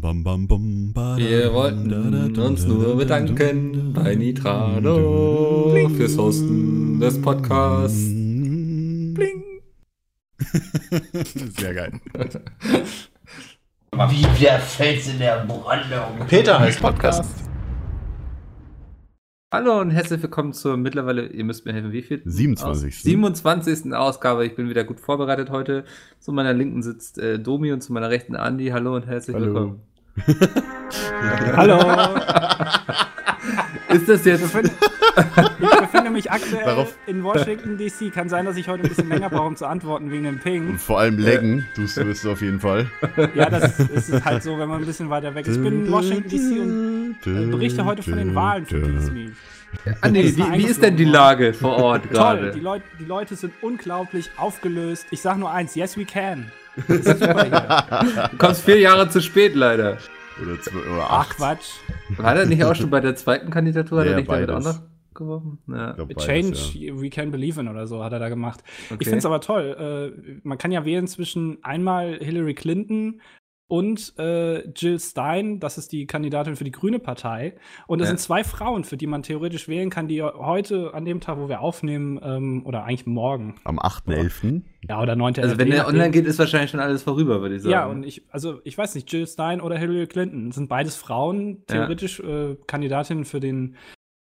Bam, bam, bam, bam, ba, Wir wollten da, da, da, uns nur da, bedanken da, bei Nitrado Bling. fürs Hosten des Podcasts. Bling. Sehr geil. Wie der Fels in der Brandung. Peter heißt Podcast. Hallo und herzlich willkommen zur mittlerweile, ihr müsst mir helfen, wie viel? 27.. Aus, 27. Ausgabe. Ich bin wieder gut vorbereitet heute. Zu meiner Linken sitzt äh, Domi und zu meiner Rechten Andi. Hallo und herzlich Hallo. willkommen. Hallo. Ist das jetzt. Ich befinde mich aktuell Darauf- in Washington DC. Kann sein, dass ich heute ein bisschen länger brauche, um zu antworten wegen dem Und Ping. vor allem Leggen, tust du es auf jeden Fall. Ja, das ist es halt so, wenn man ein bisschen weiter weg ist. Ich bin in Washington DC und äh, berichte heute von den Wahlen für Disney. Andi, Extra wie, wie ist denn die Lage vor Ort Toll, gerade? die, Leut, die Leute sind unglaublich aufgelöst. Ich sag nur eins, yes we can. Das ist super hier. Du kommst vier Jahre zu spät, leider. Oder, zwei, oder Ach acht. Quatsch. War der nicht auch schon bei der zweiten Kandidatur? Hat Ja, er nicht damit auch beides. noch geworfen? Ja. Beides, Change, ja. we can believe in oder so hat er da gemacht. Okay. Ich finde es aber toll. Äh, man kann ja wählen zwischen einmal Hillary Clinton und äh, Jill Stein, das ist die Kandidatin für die Grüne Partei. Und es Ja. sind zwei Frauen, für die man theoretisch wählen kann, die heute, an dem Tag, wo wir aufnehmen, ähm, oder eigentlich morgen, Am 8.11. ja, oder 9. Also wenn der online geht, ist wahrscheinlich schon alles vorüber, würde ich sagen. Ja, und ich, also ich weiß nicht, Jill Stein oder Hillary Clinton sind beides Frauen, theoretisch äh, Kandidatinnen für den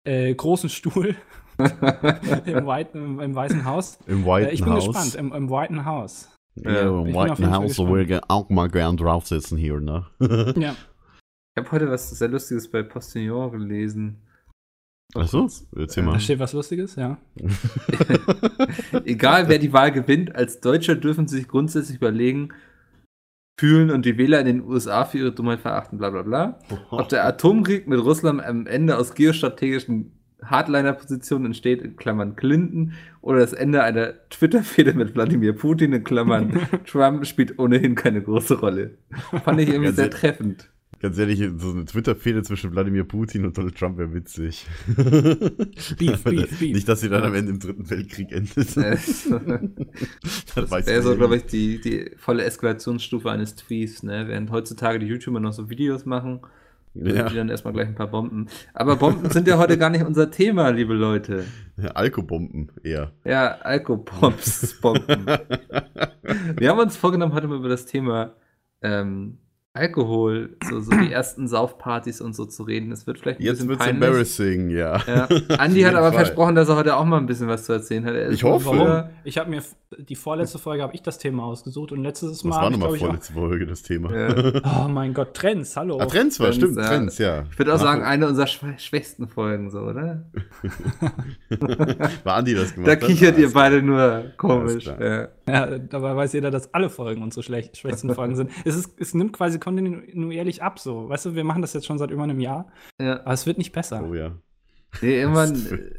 äh, großen Stuhl im, White, im, im Weißen Haus. Im White Äh, ich bin House. gespannt, im, im Whiten House. Ja, im Ich bin auf White House, wo wir auch mal gern drauf sitzen hier, ne? Ja. Ich habe heute was sehr Lustiges bei Postillon gelesen. Achso, erzähl Da mal. steht was Lustiges, ja. Egal wer die Wahl gewinnt, als Deutscher dürfen sie sich grundsätzlich überlegen, fühlen und die Wähler in den USA für ihre Dummheit verachten, bla bla bla. Ob der Atomkrieg mit Russland am Ende aus geostrategischen Hardliner-Positionen entsteht, in Klammern Clinton, oder das Ende einer Twitter-Fehde mit Wladimir Putin, in Klammern Trump, spielt ohnehin keine große Rolle. Fand ich irgendwie sehr sehr- treffend. Ganz ehrlich, so eine Twitter-Fehde zwischen Wladimir Putin und Donald Trump wäre witzig. Beef, beef, beef. Nicht, dass sie dann am Ende im Dritten Weltkrieg endet. Das weiß wäre so, glaube ich, die, die volle Eskalationsstufe eines Tweets, ne? Während heutzutage die YouTuber noch so Videos machen, Ja. die dann erstmal gleich ein paar Bomben. Aber Bomben sind ja heute gar nicht unser Thema, liebe Leute. Ja, Alkobomben eher. Ja, Alkopops, Bomben. Wir haben uns vorgenommen, heute mal über das Thema ähm, Alkohol, so, so die ersten Saufpartys und so zu reden. Es wird vielleicht ein Jetzt bisschen wird's peinlich. embarrassing, ja. Ja. Andi hat aber Fall. versprochen, dass er heute auch mal ein bisschen was zu erzählen hat. Er ist Ich hoffe. Warum? Ich habe mir die vorletzte Folge habe ich das Thema ausgesucht und letztes Mal Das war nochmal vorletzte Folge das Thema. Ja. Oh mein Gott, Trends, hallo. Ah, Trends war, Trends, stimmt, ja. Trends, ja. Ich würde auch sagen, eine unserer schwä- schwächsten Folgen, so, oder? War Andi das gemacht? Da kichert ihr beide nur komisch. Ja. Ja, dabei weiß jeder, dass alle Folgen unsere schlecht, schwächsten Folgen sind. Es, ist, es nimmt quasi kontinuierlich ab, so. Weißt du, wir machen das jetzt schon seit über einem Jahr, Ja. aber es wird nicht besser. Oh ja. Nee, irgendwann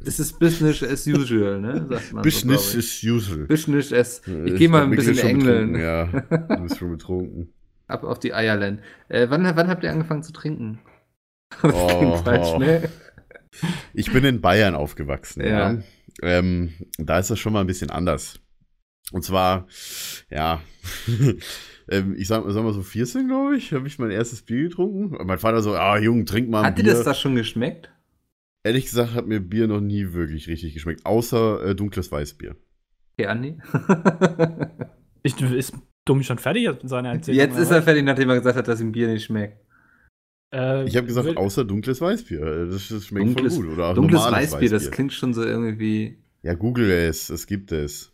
ist es Business as usual, ne? Sagt man Business so, is usual. ich. Business as. Ich Äh, gehe mal ein bisschen ist engeln. Ja, du bist schon betrunken. Ab auf die Eierland. Äh, wann, wann habt ihr angefangen zu trinken? Oh, Das klingt falsch, oh. ne? Ich bin in Bayern aufgewachsen, ja. Ja. Ähm, da ist das schon mal ein bisschen anders. Und zwar, ja, ähm, ich sag, sag mal so 14, glaube ich, habe ich mein erstes Bier getrunken. Mein Vater so, ah, Jung, trink mal ein Hat dir Bier. das da schon geschmeckt? Ehrlich gesagt hat mir Bier noch nie wirklich richtig geschmeckt, außer äh, dunkles Weißbier. Okay, Andi? Ich, ist Dummi schon fertig mit seiner Erzählung? Jetzt ist er fertig, nachdem er gesagt hat, dass ihm Bier nicht schmeckt. Äh, Ich habe gesagt, will- außer dunkles Weißbier. Das, das schmeckt Dunkles- voll gut. Oder auch Dunkles normales Weißbier, das klingt schon so irgendwie. Ja, google es, es gibt es.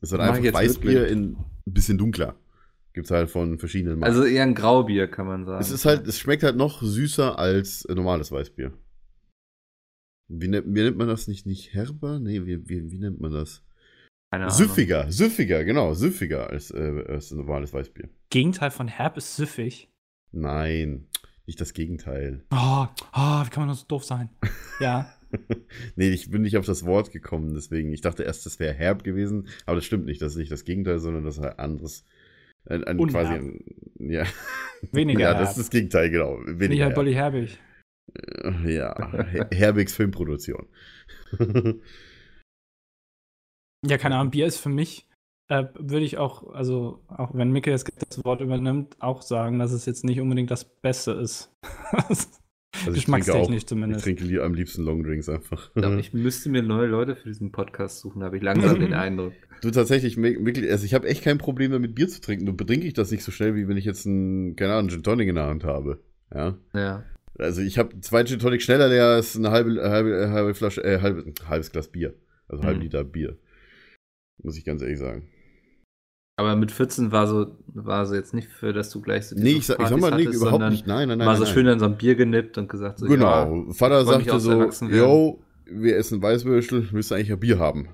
Es hat einfach jetzt Weißbier wirklich. in ein bisschen dunkler. Gibt's halt von verschiedenen Marken. Also eher ein Graubier, kann man sagen. es ist halt, es schmeckt halt noch süßer als äh, normales Weißbier. Wie, nennt- wie nennt man das nicht? Nicht herber? Nee, wie, wie, wie nennt man das? Keine Ahnung. Süffiger, süffiger, genau, süffiger als, äh, als normales Weißbier. Gegenteil von herb ist süffig. Nein, nicht das Gegenteil. Oh, oh, wie kann man so doof sein? Ja. Nee, ich bin nicht auf das Wort gekommen, deswegen, ich dachte erst, das wäre herb gewesen, aber das stimmt nicht, das ist nicht das Gegenteil, sondern das ist ein anderes. Ein, ein quasi, ein, ja. Weniger ja, herb. das ist das Gegenteil, genau. Weniger Nicht halt herb. Herbig. Äh, Ja, Her- Herbigs Filmproduktion. Ja, keine Ahnung, Bier ist für mich äh, würde ich auch, also auch wenn Micke jetzt das Wort übernimmt, auch sagen, dass es jetzt nicht unbedingt das Beste ist. Also ich trinke, auch, Geschmackstechnisch ich zumindest. trinke li- am liebsten Longdrinks einfach. Ich glaube, ich müsste mir neue Leute für diesen Podcast suchen, habe ich langsam den Eindruck. Du tatsächlich, mi- wirklich, also ich habe echt kein Problem damit, Bier zu trinken. Nur betrinke ich das nicht so schnell, wie wenn ich jetzt einen, keine Ahnung, Gin Tonic in der Hand habe. Ja. Ja. Also ich habe zwei Gin Tonic schneller, der ist eine halbe, halbe, halbe Flasche, äh, halbe, halbes Glas Bier. Also halb Mhm. Liter Bier. Muss ich ganz ehrlich sagen. Aber mit 14 war so, war so jetzt nicht für, dass du gleich so Nee, ich sag, ich sag mal, nee, hattest, überhaupt nicht. Nein, nein, nein. Mal so nein, schön nein. an so ein Bier genippt und gesagt so, ja, Genau. Vater freu mich sagte so, yo, wir essen Weißwürstel, müsst eigentlich ein Bier haben.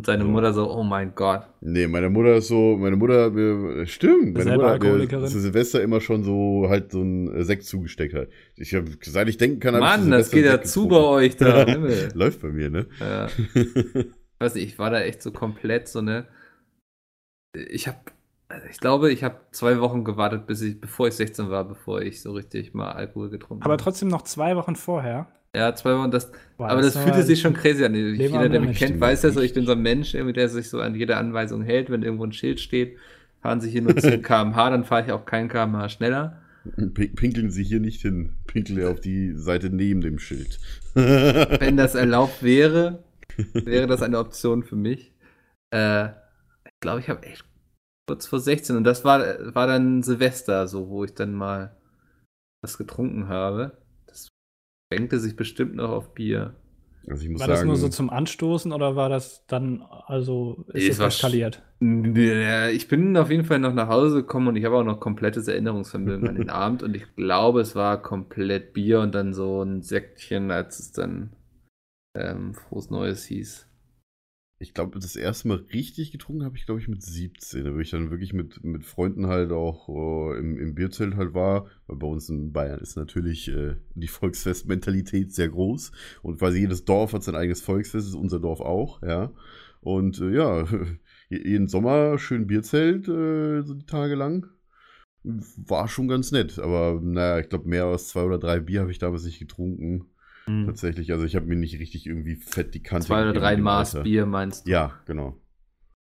Und seine Mutter so, oh mein Gott. Nee, meine Mutter ist so, meine Mutter, wir, stimmt, meine Selber Mutter, Alkoholikerin. zu Silvester immer schon so halt so ein äh, Sekt zugesteckt hat. Ich habe, seit ich denken kann, Mann, das geht ja zu bei euch da. Läuft bei mir, ne? ja. weiß nicht, ich war da echt so komplett so ne. Ich habe, ich glaube, ich habe zwei Wochen gewartet, bis ich, bevor ich 16 war, bevor ich so richtig mal Alkohol getrunken Aber habe. trotzdem noch zwei Wochen vorher. Ja, zwei Wochen, das, Boah, aber das ist fühlte sich schon crazy an. Jeder, der mich kennt, weiß ja so, ich bin so ein Mensch, der sich so an jede Anweisung hält. Wenn irgendwo ein Schild steht, fahren Sie hier nur 10 km/h, dann fahre ich auch kein km/h schneller. Pin- Pinkeln Sie hier nicht hin. Pinkel auf die Seite neben dem Schild. Wenn das erlaubt wäre, wäre das eine Option für mich. Äh, ich glaube, ich habe echt kurz vor 16 und das war, war dann Silvester, so wo ich dann mal was getrunken habe. Beschränkte sich bestimmt noch auf Bier. Also ich muss War sagen, das nur so zum Anstoßen oder war das dann, also, Es ist das eskaliert? Ich bin auf jeden Fall noch nach Hause gekommen und ich habe auch noch komplettes Erinnerungsvermögen an den Abend und ich glaube, es war komplett Bier und dann so ein Säckchen, als es dann ähm, frohes Neues hieß. Ich glaube, das erste Mal richtig getrunken habe ich, glaube ich, mit 17. Da wo ich dann wirklich mit, mit Freunden halt auch äh, im, im Bierzelt halt war. Weil bei uns in Bayern ist natürlich äh, die Volksfestmentalität sehr groß. Und quasi jedes Dorf hat sein eigenes Volksfest, ist unser Dorf auch, ja. Und äh, ja, je- jeden Sommer schön Bierzelt, äh, so die Tage lang. War schon ganz nett. Aber naja, ich glaube, mehr als zwei oder drei Bier habe ich damals nicht getrunken. Tatsächlich. Also ich habe mir nicht richtig irgendwie fett die Kante. Zwei oder drei Maß Alter. Bier meinst du? Ja, genau.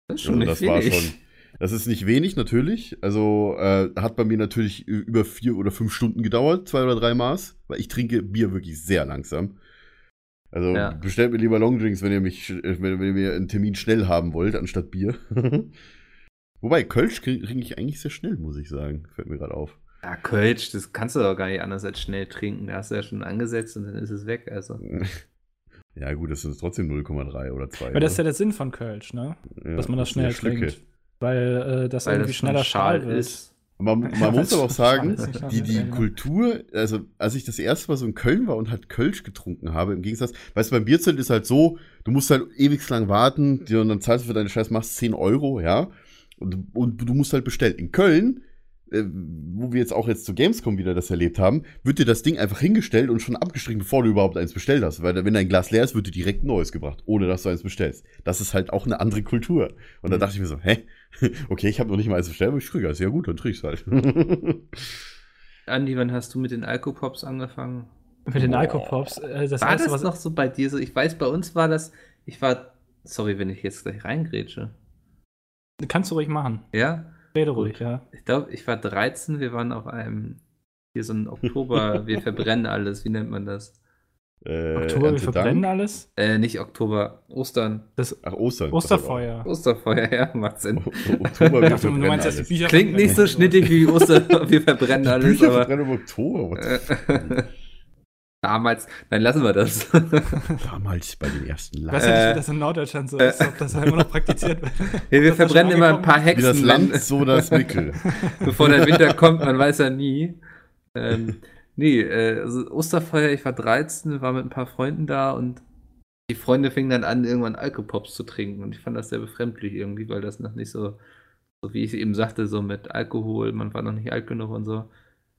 Das ist schon Also nicht das war wenig. schon. Das ist nicht wenig, natürlich. Also äh, hat bei mir natürlich über vier oder fünf Stunden gedauert, zwei oder drei Maß, weil ich trinke Bier wirklich sehr langsam. Also Ja. bestellt mir lieber Longdrinks, wenn ihr mich, äh, wenn, wenn ihr einen Termin schnell haben wollt, anstatt Bier. Wobei, Kölsch krieg ich eigentlich sehr schnell, muss ich sagen. Fällt mir gerade auf. Ja, Kölsch, das kannst du doch gar nicht anders als schnell trinken. Da hast du ja schon angesetzt und dann ist es weg. Also. Ja, gut, das sind trotzdem 0,3 oder 2. Aber das ist ja der Sinn von Kölsch, ne? ja, Dass man das schnell Schlücke. trinkt. Weil äh, das Weil irgendwie das schneller Schal ist. Man, man muss aber auch sagen, ist die, die. Kultur, also als ich das erste Mal so in Köln war und halt Kölsch getrunken habe, im Gegensatz, weißt du, beim Bierzelt ist halt so, du musst halt ewig lang warten, und dann zahlst du für deine Scheiß, machst 10 Euro, ja, und, und du musst halt bestellen. In Köln, äh, wo wir jetzt auch jetzt zu Gamescom wieder das erlebt haben, wird dir das Ding einfach hingestellt und schon abgestrichen, bevor du überhaupt eins bestellt hast. Weil wenn dein Glas leer ist, wird dir direkt ein neues gebracht, ohne dass du eins bestellst. Das ist halt auch eine andere Kultur. Und da Mhm. dachte ich mir so, hä? Okay, ich habe noch nicht mal eins bestellt, aber ich kriege es. Ja gut, dann trinke ich halt. Andi, wann hast du mit den Alkopops angefangen? Mit den. Alkopops. Äh, das War erste, das was noch so bei dir so? Ich weiß, bei uns war das, ich war, sorry, wenn ich jetzt gleich reingrätsche. Kannst du ruhig machen. Ja? Rede ruhig, ja. Ich glaube, ich war 13, wir waren auf einem, hier so ein Oktober, wir verbrennen alles, wie nennt man das? äh, Oktober, wir Erntedank? verbrennen alles. Äh, nicht Oktober, Ostern. Das Ach, Ostern. Osterfeuer. Osterfeuer, ja, macht Sinn. O- Oktober, wir Ich dachte, du verbrennen meinst, dass die alles. Bücher Klingt nicht so schnittig wie Ostern, wir verbrennen Die alles, Bücher aber verbrennen im Oktober. Äh, damals, nein, lassen wir das. Damals bei den ersten Ich Lagen. weiß ja nicht, Äh, wie das in Norddeutschland so ist, ob das immer noch praktiziert wird. Ja, wir verbrennen immer ein paar angekommen. Wie das Hexen, Land, so das Mittel. bevor der Winter kommt, man weiß ja nie. Ähm, nee, äh, also Osterfeuer, ich war 13, war mit ein paar Freunden da und die Freunde fingen dann an, irgendwann Alkopops zu trinken und ich fand das sehr befremdlich irgendwie, weil das noch nicht so, so wie ich eben sagte, so mit Alkohol, man war noch nicht alt genug und so.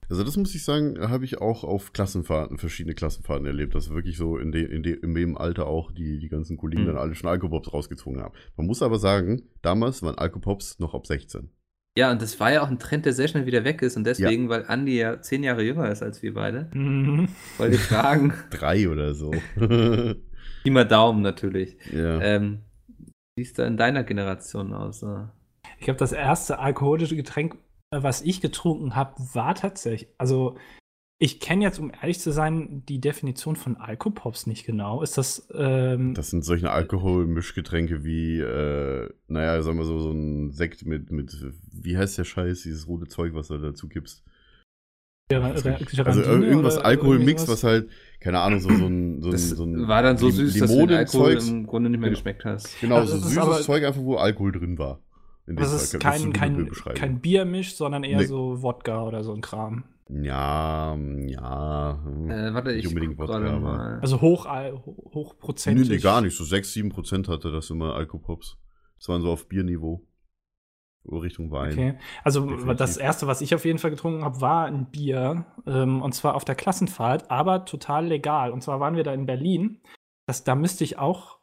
Also das muss ich sagen, habe ich auch auf Klassenfahrten, verschiedene Klassenfahrten erlebt, dass wirklich so in, de, in, de, in dem Alter auch die, die ganzen Kollegen Mhm. dann alle schon Alkopops rausgezogen haben. Man muss aber sagen, damals waren Alkopops noch ab 16. Ja, und das war ja auch ein Trend, der sehr schnell wieder weg ist und deswegen, weil Andi ja zehn Jahre jünger ist als wir beide, Mhm. wollte ich fragen, Drei oder so. Pi mal Daumen natürlich. ja. Ähm, Wie sieht da in deiner Generation aus? Ich glaube, das erste alkoholische Getränk, was ich getrunken habe, war tatsächlich, also ich kenne jetzt, um ehrlich zu sein, die Definition von Alkopops nicht genau. Ist das, ähm, Das sind solche Alkohol-Mischgetränke wie, äh, naja, sagen wir so, so ein Sekt mit, mit, wie heißt der Scheiß, dieses rote Zeug, was du dazu gibst? Gera- Also ir- irgendwas Alkoholmix, was halt, keine Ahnung, so, so ein, so ein, Das so ein war dann so süß, dass du den Alkohol im Grunde nicht mehr Genau. geschmeckt hast. Genau, Also so süßes aber- Zeug einfach, wo Alkohol drin war. In Das dem ist Fall. kein, kein, kein Biermisch, sondern eher Nee. so Wodka oder so ein Kram. Ja, ja. Äh, warte, Nicht ich unbedingt Wodka, mal. Also hoch, hochprozentig. nee, gar nicht. So 6, 7 Prozent hatte das immer Alkopops. Das waren so auf Bierniveau. Richtung Wein. Okay. Also Definitiv. das erste, was ich auf jeden Fall getrunken habe, war ein Bier. Ähm, und zwar auf der Klassenfahrt, aber total legal. Und zwar waren wir da in Berlin. Das, da müsste ich auch,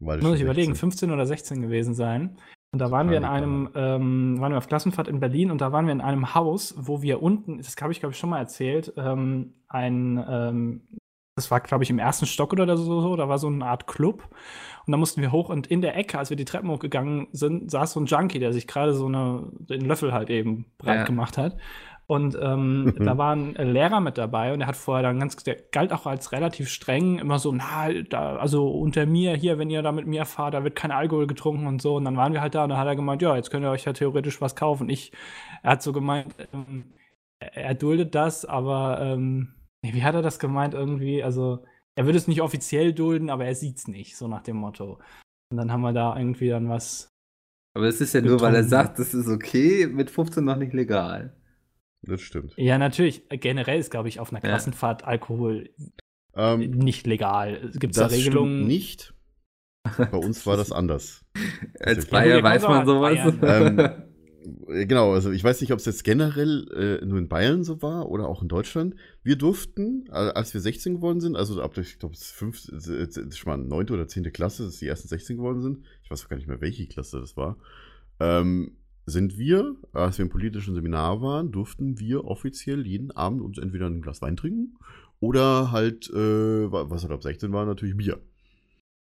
Weil muss ich überlegen, 16. 15 oder 16 gewesen sein. Und da waren wir in einem, ähm, waren wir auf Klassenfahrt in Berlin und da waren wir in einem Haus, wo wir unten, das habe ich glaube ich schon mal erzählt, ähm, ein, ähm, das war glaube ich im ersten Stock oder so, so, da war so eine Art Club und da mussten wir hoch und in der Ecke, als wir die Treppen hochgegangen sind, saß so ein Junkie, der sich gerade so eine, den Löffel halt eben breit Ja. gemacht hat. Und ähm, da war ein Lehrer mit dabei und der hat vorher dann ganz, der galt auch als relativ streng, immer so, na, da, also unter mir hier, wenn ihr da mit mir fahrt, da wird kein Alkohol getrunken und so. Und dann waren wir halt da und dann hat er gemeint, ja, jetzt könnt ihr euch ja theoretisch was kaufen. Ich, er hat so gemeint, ähm, er, duldet das, aber ähm, wie hat er das gemeint irgendwie? Also, er würde es nicht offiziell dulden, aber er sieht's nicht, so nach dem Motto. Und dann haben wir da irgendwie dann was. Aber es ist ja nur, weil er Getrunken. sagt, das ist okay, mit 15 noch nicht legal. Das stimmt. Ja, natürlich. Generell ist, glaube ich, auf einer Ja. Klassenfahrt Alkohol Ähm, nicht legal. Gibt es da das Regelungen? stimmt nicht. Bei uns war das anders. Als. Bayer weiß man sowas. Bayern. Äh, Genau, also ich weiß nicht, ob es jetzt generell äh, nur in Bayern so war oder auch in Deutschland. Wir durften, als wir 16 geworden sind, also ab der, ich glaube, es ist fünf, schon mal neunte oder zehnte Klasse, dass die ersten 16 geworden sind. Ich weiß auch gar nicht mehr, welche Klasse das war. Ähm, sind wir, als wir im politischen Seminar waren, durften wir offiziell jeden Abend uns entweder ein Glas Wein trinken oder halt, äh, wa- was halt ab 16 war, natürlich Bier.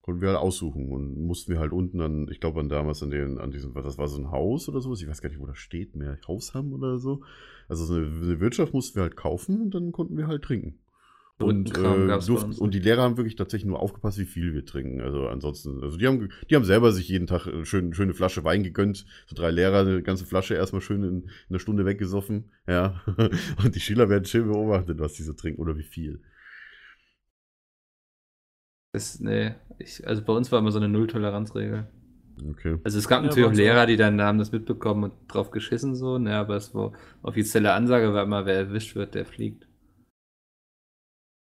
Konnten wir halt aussuchen und mussten wir halt unten dann, ich glaube, damals an den, an diesem, das war so ein Haus oder sowas, ich weiß gar nicht, wo das steht, mehr Haus haben oder so. Also so eine, eine Wirtschaft mussten wir halt kaufen und dann konnten wir halt trinken. Und, äh, durften, und die Lehrer haben wirklich tatsächlich nur aufgepasst, wie viel wir trinken. Also ansonsten, also die haben, die haben selber sich jeden Tag äh, schön, schöne Flasche Wein gegönnt. So drei Lehrer, eine ganze Flasche erstmal schön in, in einer Stunde weggesoffen. Ja. Und die Schüler werden schön beobachtet, was die so trinken oder wie viel. Das, nee, ich, also bei uns war immer so eine Null-Toleranz-Regel. Okay. Also es gab Ja, natürlich auch Lehrer, die dann haben das mitbekommen und drauf geschissen so, ne, aber es war offizielle Ansage war immer, wer erwischt wird, der fliegt.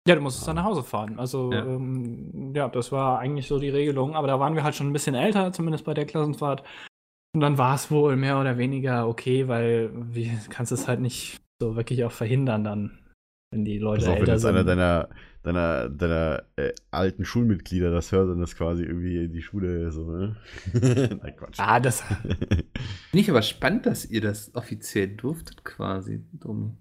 Ja, du musstest dann nach Hause fahren. Also, Ja. Ähm, ja, das war eigentlich so die Regelung. Aber da waren wir halt schon ein bisschen älter, zumindest bei der Klassenfahrt. Und dann war es wohl mehr oder weniger okay, weil wie kannst es halt nicht so wirklich auch verhindern dann, wenn die Leute wenn älter jetzt sind. einer deiner, deiner, deiner äh, alten Schulmitglieder das hört und das quasi irgendwie die Schule so, ne? Nein, Quatsch. ah, das, Finde ich aber spannend, dass ihr das offiziell durftet quasi, Domi.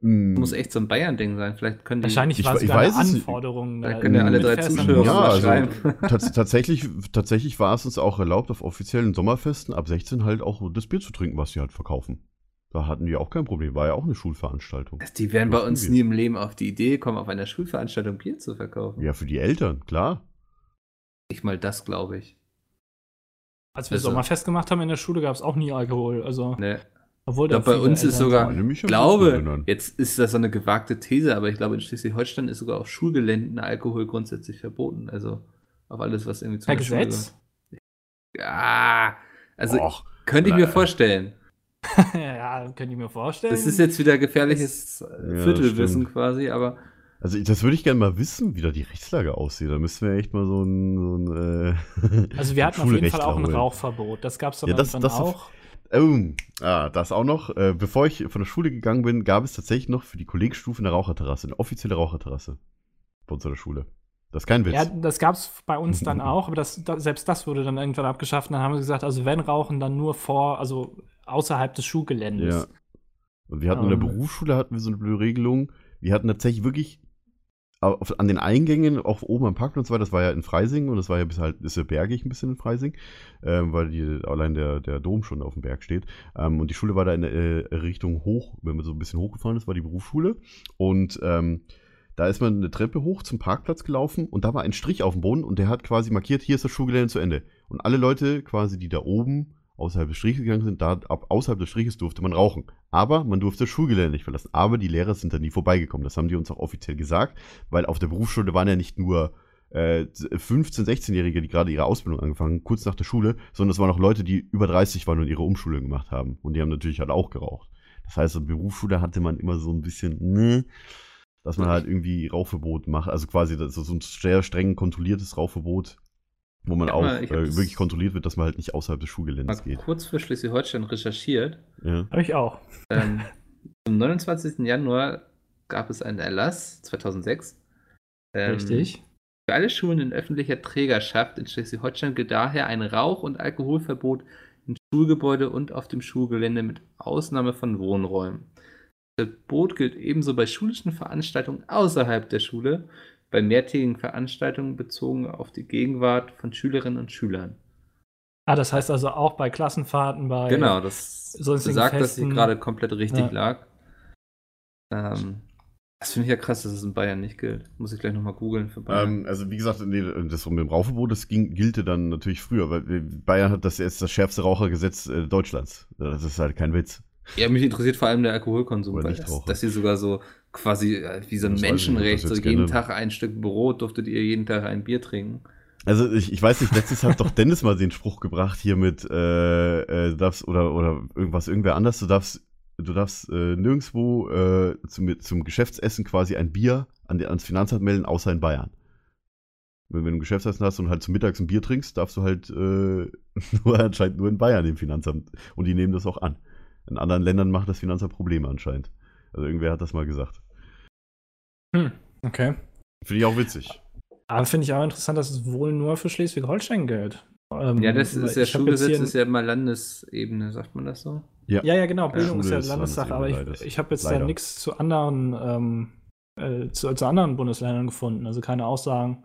Mm. Muss echt so ein Bayern-Ding sein. Vielleicht können die. wahrscheinlich Ich war es ich weiß es nicht. Anforderung. Da da können ja alle drei Zuschauer Ja, mal also schreiben. tats tatsächlich, tatsächlich war es uns auch erlaubt, auf offiziellen Sommerfesten ab 16 halt auch das Bier zu trinken, was sie halt verkaufen. Da hatten die auch kein Problem, war ja auch eine Schulveranstaltung. Die wären bei uns nie im Leben auf die Idee kommen, auf einer Schulveranstaltung Bier zu verkaufen. Ja, für die Eltern, klar. Nicht mal das, glaube ich. Als wir Also- Sommerfest gemacht haben in der Schule, gab es auch nie Alkohol. Also, Ne. Obwohl glaub, bei uns ist sogar, ich an glaube, jetzt ist das so eine gewagte These, aber ich glaube, in Schleswig-Holstein ist sogar auf Schulgeländen Alkohol grundsätzlich verboten. Also auf alles, was irgendwie zu Per Gesetz? Ja, also Och, könnte ich mir vorstellen. ja, könnte ich mir vorstellen. Das ist jetzt wieder gefährliches äh, Ja, Viertelwissen quasi, aber Also ich- das würde ich gerne mal wissen, wie da die Rechtslage aussieht. Da müssten wir echt mal so ein, so ein äh, Also wir hatten auf jeden Fall auch ein. Rauchverbot. Das gab es dann Ja, das- irgendwann das auf- auch. Oh, ah, das auch noch. Äh, bevor ich von der Schule gegangen bin, gab es tatsächlich noch für die Kollegstufe eine Raucherterrasse, eine offizielle Raucherterrasse bei uns an der Schule. Das ist kein Witz. Ja, das gab es bei uns dann auch, aber das, da, selbst das wurde dann irgendwann abgeschafft. Dann haben sie gesagt, also wenn rauchen, dann nur vor, also außerhalb des Schulgeländes. Ja. Und wir hatten in der Ähm. Berufsschule hatten wir so eine blöde Regelung. Wir hatten tatsächlich wirklich auf, an den Eingängen, auch oben am Parkplatz, weiter, das war ja in Freising und das war ja bis halt, ist ja bergig ein bisschen in Freising, ähm, weil die, allein der, der Dom schon auf dem Berg steht. Ähm, und die Schule war da in äh, Richtung hoch, wenn man so ein bisschen hochgefahren ist, war die Berufsschule. Und ähm, da ist man eine Treppe hoch zum Parkplatz gelaufen und da war ein Strich auf dem Boden und der hat quasi markiert, hier ist das Schulgelände zu Ende. Und alle Leute quasi, die da oben außerhalb des Striches gegangen sind, da ab außerhalb des Striches durfte man rauchen. Aber man durfte das Schulgelände nicht verlassen. Aber die Lehrer sind da nie vorbeigekommen. Das haben die uns auch offiziell gesagt, weil auf der Berufsschule waren ja nicht nur äh, 15-, 16-Jährige, die gerade ihre Ausbildung angefangen haben, kurz nach der Schule, sondern es waren auch Leute, die über 30 waren und ihre Umschulung gemacht haben. Und die haben natürlich halt auch geraucht. Das heißt, in der Berufsschule hatte man immer so ein bisschen, ne, dass man halt irgendwie Rauchverbot macht. Also quasi das ist so ein sehr streng kontrolliertes Rauchverbot wo man Ja, auch äh, wirklich kontrolliert wird, dass man halt nicht außerhalb des Mal Schulgeländes geht. kurz für Schleswig-Holstein recherchiert. Ja. Habe ich auch. Ähm, am 29. Januar gab es einen Erlass, 2006. Ähm, Richtig. Für alle Schulen in öffentlicher Trägerschaft in Schleswig-Holstein gilt daher ein Rauch- und Alkoholverbot im Schulgebäude und auf dem Schulgelände mit Ausnahme von Wohnräumen. Das Verbot gilt ebenso bei schulischen Veranstaltungen außerhalb der Schule, bei mehrtägigen Veranstaltungen bezogen auf die Gegenwart von Schülerinnen und Schülern. Ah, das heißt also auch bei Klassenfahrten, bei. Genau, das sagt, dass sie gerade komplett richtig Ja. lag. Ähm, das finde ich ja krass, dass es in Bayern nicht gilt. Muss ich gleich nochmal googeln für Bayern. Ähm, also wie gesagt, nee, das mit dem Rauchverbot, das ging, gilte dann natürlich früher, weil Bayern hat das jetzt das schärfste Rauchergesetz äh, Deutschlands. Das ist halt kein Witz. Ja, mich interessiert vor allem der Alkoholkonsum, Oder weil das, dass sie sogar so quasi äh, wie so ein nicht, Menschenrecht, so jeden gerne- Tag ein Stück Brot durftet ihr jeden Tag ein Bier trinken. Also ich, ich weiß nicht, letztens hat doch Dennis mal den Spruch gebracht hier mit, äh, äh, du darfst, oder, oder irgendwas, irgendwer anders, du darfst, du darfst äh, nirgendwo äh, zum, zum Geschäftsessen quasi ein Bier an, ans Finanzamt melden, außer in Bayern. Wenn, wenn du ein Geschäftsessen hast und halt zum Mittags ein Bier trinkst, darfst du halt äh, nur anscheinend nur in Bayern im Finanzamt. Und die nehmen das auch an. In anderen Ländern macht das Finanzamt Probleme anscheinend. Also irgendwer hat das mal gesagt. Hm, okay. Finde ich auch witzig. Aber finde ich auch interessant, dass es wohl nur für Schleswig-Holstein gilt. Ähm, Ja, das ist ja Schulgesetz, ist ja immer Landesebene, sagt man das so? Ja, ja, genau. Bildung ist Schule ja ist Landessache, aber ich, ich habe jetzt Leider. da nichts zu anderen, ähm, äh, zu, zu anderen Bundesländern gefunden. Also keine Aussagen.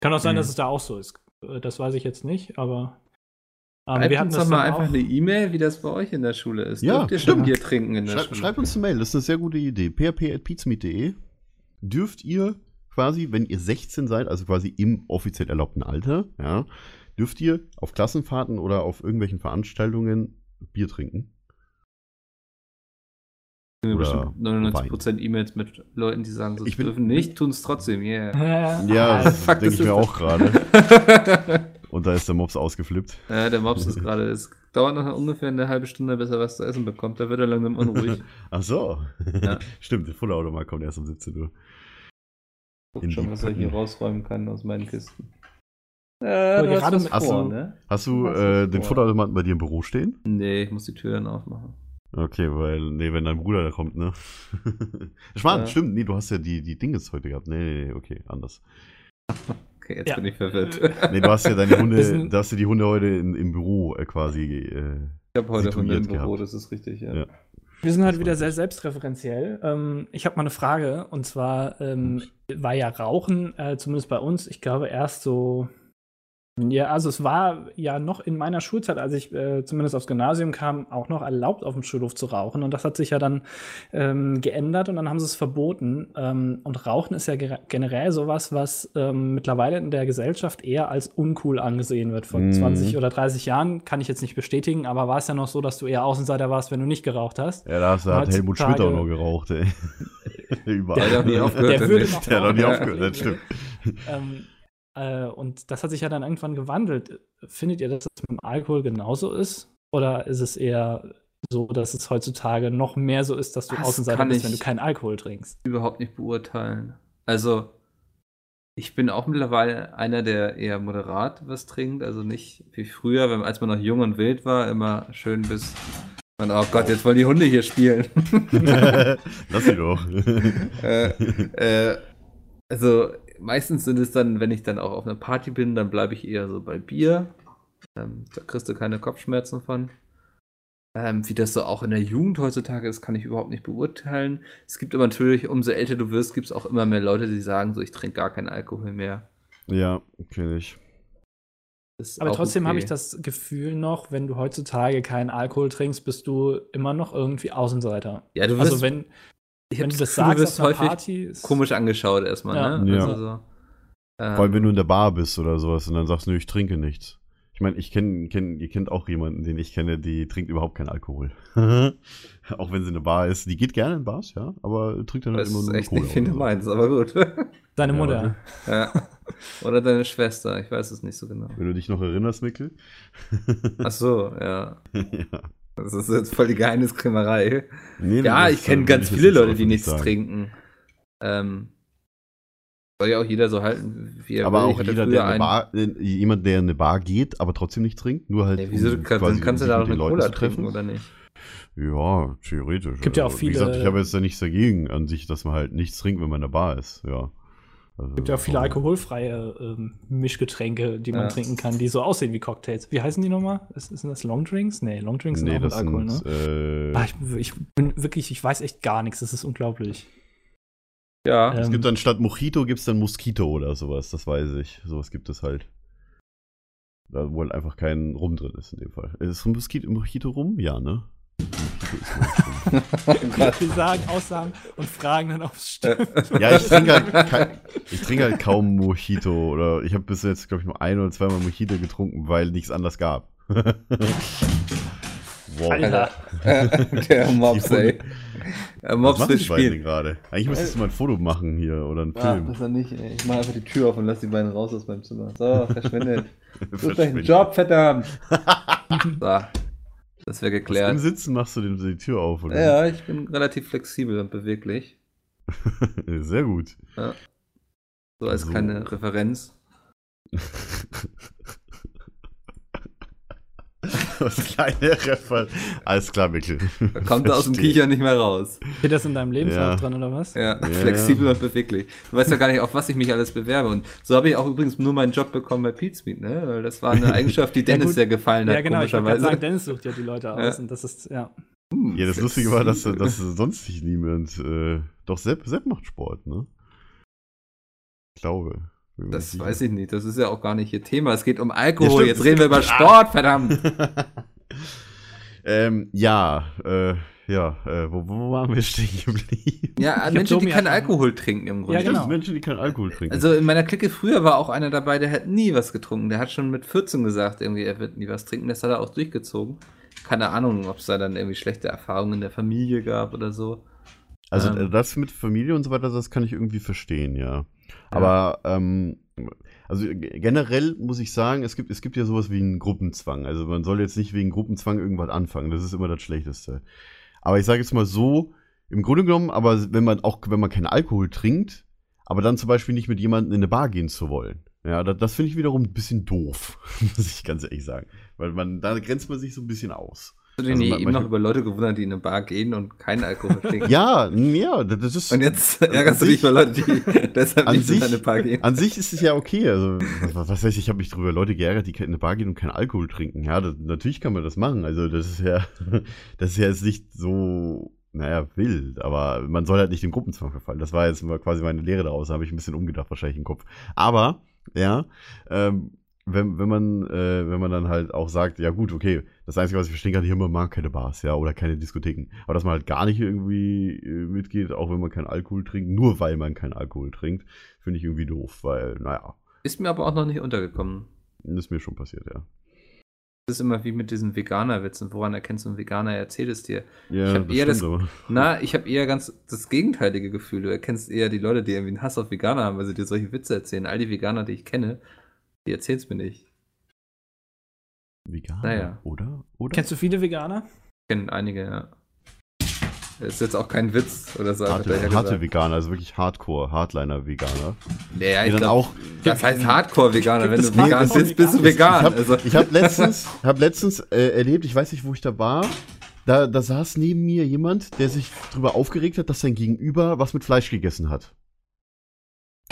Kann auch sein, Mhm. dass es da auch so ist. Äh, Das weiß ich jetzt nicht, aber. ähm, Schreibt wir hatten uns das doch mal einfach auch- eine E-Mail, wie das bei euch in der Schule ist. Ja, Dürft ihr schon stimmt. Bier trinken in der Schreib, Schule? schreib uns eine Mail, das ist eine sehr gute Idee. php.pizmeet.de dürft ihr quasi, wenn ihr 16 seid, also quasi im offiziell erlaubten Alter, ja, dürft ihr auf Klassenfahrten oder auf irgendwelchen Veranstaltungen Bier trinken. Oder bestimmt 99% E-Mails mit Leuten, die sagen, sie Ich bin- dürfen nicht, tun es trotzdem. Yeah. Ja, das denke ich mir auch gerade. Und da ist der Mops ausgeflippt. Ja, der Mops ist gerade, es dauert noch ungefähr eine halbe Stunde, bis er was zu essen bekommt. Da wird er langsam unruhig. Ach so. Ja. Stimmt, der Futterautomat kommt erst um 17 Uhr. Guckt In schon, was er hier Pütten. rausräumen kann aus meinen Kisten. Äh, du hast gerade was Hast vor, du- ne? Hast du Was äh, den? Futterautomaten bei dir im Büro stehen? Nee, ich muss die Tür dann aufmachen. Okay, weil, nee, wenn dein Bruder da kommt, ne? Spannend, Ja. stimmt, nee, du hast ja die, die Dinges heute gehabt. Nee, nee, nee, okay, anders. Okay, jetzt Ja. bin ich verwirrt. Nee, du hast ja deine Hunde, du hast ja die Hunde heute in, im Büro äh, quasi. Äh, Ich habe heute Hunde im Büro, gehabt. das ist richtig, ja. Ja. Wir sind halt wieder sehr selbstreferenziell. Ähm, ich habe mal eine Frage und zwar ähm, war ja Rauchen, äh, zumindest bei uns, ich glaube erst so. Ja, also es war ja noch in meiner Schulzeit, als ich äh, zumindest aufs Gymnasium kam, auch noch erlaubt, auf dem Schulhof zu rauchen. Und das hat sich ja dann ähm, geändert und dann haben sie es verboten. Ähm, und Rauchen ist ja generell sowas, was ähm, mittlerweile in der Gesellschaft eher als uncool angesehen wird. Vor Mhm. 20 oder 30 Jahren kann ich jetzt nicht bestätigen, aber war es ja noch so, dass du eher Außenseiter warst, wenn du nicht geraucht hast. ja, da hast, hat Helmut Schmidt auch noch geraucht, ey. Überall. Der hat auch nie aufgehört, Der noch Der hat auch nie aufgehört, das stimmt. Ähm, äh, und das hat sich ja dann irgendwann gewandelt. Findet ihr, dass es mit dem Alkohol genauso ist? Oder ist es eher so, dass es heutzutage noch mehr so ist, dass du Das Außenseiter bist, wenn du keinen Alkohol trinkst? überhaupt nicht beurteilen. Also, ich bin auch mittlerweile einer, der eher moderat was trinkt, also nicht wie früher, wenn, als man noch jung und wild war, immer schön bis. Man, oh Gott, jetzt wollen die Hunde hier spielen. Lass sie doch. äh, äh, also, meistens sind es dann, wenn ich dann auch auf einer Party bin, dann bleibe ich eher so bei Bier. Ähm, da kriegst du keine Kopfschmerzen von. Ähm, wie das so auch in der Jugend heutzutage ist, kann ich überhaupt nicht beurteilen. Es gibt aber natürlich, umso älter du wirst, gibt es auch immer mehr Leute, die sagen, so ich trinke gar keinen Alkohol mehr. Ja, kenne ich. Ist Aber trotzdem habe ich okay. das Gefühl noch, wenn du heutzutage keinen Alkohol trinkst, bist du immer noch irgendwie Außenseiter. Ja, du wirst, Also wenn, wenn hab du das das Gefühl, du sagst wirst häufig Party, ist- komisch angeschaut erstmal, Ja. ne? Ja. Also so, ähm, Vor allem, wenn du in der Bar bist oder sowas und dann sagst, nö, ich trinke nichts. Ich meine, ich kenne, kenn, ihr kennt auch jemanden, den ich kenne, die trinkt überhaupt keinen Alkohol. auch wenn sie in der Bar ist. Die geht gerne in Bars, ja, aber trinkt dann halt das immer ist nur echt Cola. nicht, wie du oder so. meinst, aber gut. Deine Ja, Mutter. ja. Oder deine Schwester, ich weiß es nicht so genau. Wenn du dich noch erinnerst, Mikkel. Ach so, ja. ja. Das ist jetzt voll die Geheimniskrämerei. Nee, Ja, ich kenne äh, ganz viele Leute, die nicht nichts sagen. trinken. Ähm, soll ja auch jeder so halten, wie er Aber will. auch jeder, der in eine Bar, äh, jemand, der in eine Bar geht, aber trotzdem nicht trinkt, nur halt. Ja, wieso, um kann, quasi kannst du sich da den eine Leuten Cola treffen. trinken, oder nicht? Ja, theoretisch. Gibt ja auch Also, viele- Wie gesagt, ich habe jetzt ja nichts dagegen an sich, dass man halt nichts trinkt, wenn man in der Bar ist. Ja. Also, gibt ja auch viele alkoholfreie ähm, Mischgetränke, die man Ja. trinken kann, die so aussehen wie Cocktails. Wie heißen die nochmal? Ist, sind das Longdrinks? Nee, Longdrinks sind Nee, auch mit das Alkohol, sind. ne? Äh, Ah, ich, ich bin wirklich, ich weiß echt gar nichts, das ist unglaublich. Ja. Ähm, es gibt dann statt Mojito gibt es dann Mosquito oder sowas, das weiß ich. Sowas gibt es halt. Da, wo halt einfach kein Rum drin ist in dem Fall. Ist Mosquito, Mojito rum? Ja, ne? Die sagen Aussagen und fragen dann, ob es stimmt. rum. ja, ich trinke halt, kein, ich trinke halt kaum Mojito. Oder ich habe bis jetzt, glaube ich, nur ein oder zweimal Mojito getrunken, weil nichts anders gab. wow. Alter. Der Mops, ey. Der Mops Was will machen die beiden spielen. gerade? Eigentlich müsstest du mal ein Foto machen hier oder einen Ja, Film. das er nicht, ey. Ich mach einfach die Tür auf und lass die beiden raus aus meinem Zimmer. So, verschwindet. Du hast einen Verschwindet. Job, verdammt. so. Das wäre Im geklärt. Sitzen machst du den, die Tür auf, oder? Ja, ich bin relativ flexibel und beweglich. Sehr gut. So als So. kleine Referenz. Das kleine Refer. Alles klar, Mikkel. Da kommt er aus dem. Kicher nicht mehr raus. Steht das in deinem Lebenslauf Ja. dran oder was? Ja, Ja, flexibel ja. und beweglich. Du weißt ja gar nicht, auf was ich mich alles bewerbe. Und so habe ich auch übrigens nur meinen Job bekommen bei Pete's Meat, ne? Weil das war eine Eigenschaft, die Ja, Dennis gut. sehr gefallen hat, Ja, genau, ich komischerweise. sagen, Dennis sucht ja die Leute aus Ja. und das ist, ja. Hm, Ja, das Lustige war, dass, dass sonst sich niemand. Äh, doch, Sepp, Sepp macht Sport, ne? Ich glaube. Das weiß ich nicht. Das ist ja auch gar nicht ihr Thema. Es geht um Alkohol. stimmt. Jetzt reden wir über Sport, verdammt. ähm, ja, äh, ja, äh, wo, wo waren wir stehen geblieben? Ja, hab Menschen, die keinen Alkohol trinken im Grunde. Ja, genau. Menschen, die keinen Alkohol trinken. Also in meiner Clique früher war auch einer dabei, der hat nie was getrunken. Der hat schon mit 14 gesagt, irgendwie, er wird nie was trinken. Das hat er auch durchgezogen. Keine Ahnung, ob es da dann irgendwie schlechte Erfahrungen in der Familie gab oder so. Also Ähm. äh, das mit Familie und so weiter, das kann ich irgendwie verstehen, ja. Aber ähm, also generell muss ich sagen, es gibt, es gibt ja sowas wie einen Gruppenzwang. Also man soll jetzt nicht wegen Gruppenzwang irgendwas anfangen. Das ist immer das Schlechteste. Aber ich sage jetzt mal so, im Grunde genommen, aber wenn man auch, wenn man keinen Alkohol trinkt, aber dann zum Beispiel nicht mit jemandem in eine Bar gehen zu wollen. Ja, das, das finde ich wiederum ein bisschen doof, muss ich ganz ehrlich sagen. Weil man, da grenzt man sich so ein bisschen aus. Hast du Also dich nie eben noch über Leute gewundert, die in eine Bar gehen und keinen Alkohol trinken? Ja, ja, das ist. Und jetzt ärgerst du dich über Leute, die deshalb An nicht in sich- eine Bar gehen. An sich ist es ja okay. Also, was, was weiß ich, ich habe mich drüber Leute geärgert, die in eine Bar gehen und keinen Alkohol trinken. Ja, das, natürlich kann man das machen. Also, das ist ja, das ist ja jetzt nicht so, naja, wild, aber man soll halt nicht dem Gruppenzwang verfallen. Das war jetzt quasi meine Lehre daraus. Da habe ich ein bisschen umgedacht, wahrscheinlich im Kopf. Aber, ja, ähm, wenn, wenn man, äh, wenn man dann halt auch sagt, ja gut, okay, das Einzige, was ich verstehen kann, hier man mag keine Bars, ja, oder keine Diskotheken. Aber dass man halt gar nicht irgendwie äh, mitgeht, auch wenn man keinen Alkohol trinkt, nur weil man keinen Alkohol trinkt, finde ich irgendwie doof, weil, naja, Ist mir aber auch noch nicht untergekommen. ist mir schon passiert, ja. Das ist immer wie mit diesen Veganer-Witzen. Woran erkennst du einen Veganer? Erzähl es dir. Ja, Ich hab eher das- aber. Na, ich habe eher ganz das gegenteilige Gefühl. Du erkennst eher die Leute, die irgendwie einen Hass auf Veganer haben, weil sie dir solche Witze erzählen. All die Veganer, die ich kenne, die erzählen es mir nicht. Vegan, Naja. oder? Oder? Kennst du viele Veganer? Ich kenne einige, ja. Das ist jetzt auch kein Witz oder so. harte, harte gesagt. Veganer, also wirklich Hardcore, Hardliner-Veganer. Naja, Die ich dann glaub, auch. das heißt Hardcore-Veganer. Wenn du vegan Hardcore bist, bist du Veganer? vegan. Ich also, habe ich hab letztens, hab letztens äh, erlebt, ich weiß nicht, wo ich da war. Da, da saß neben mir jemand, der sich darüber aufgeregt hat, dass sein Gegenüber was mit Fleisch gegessen hat.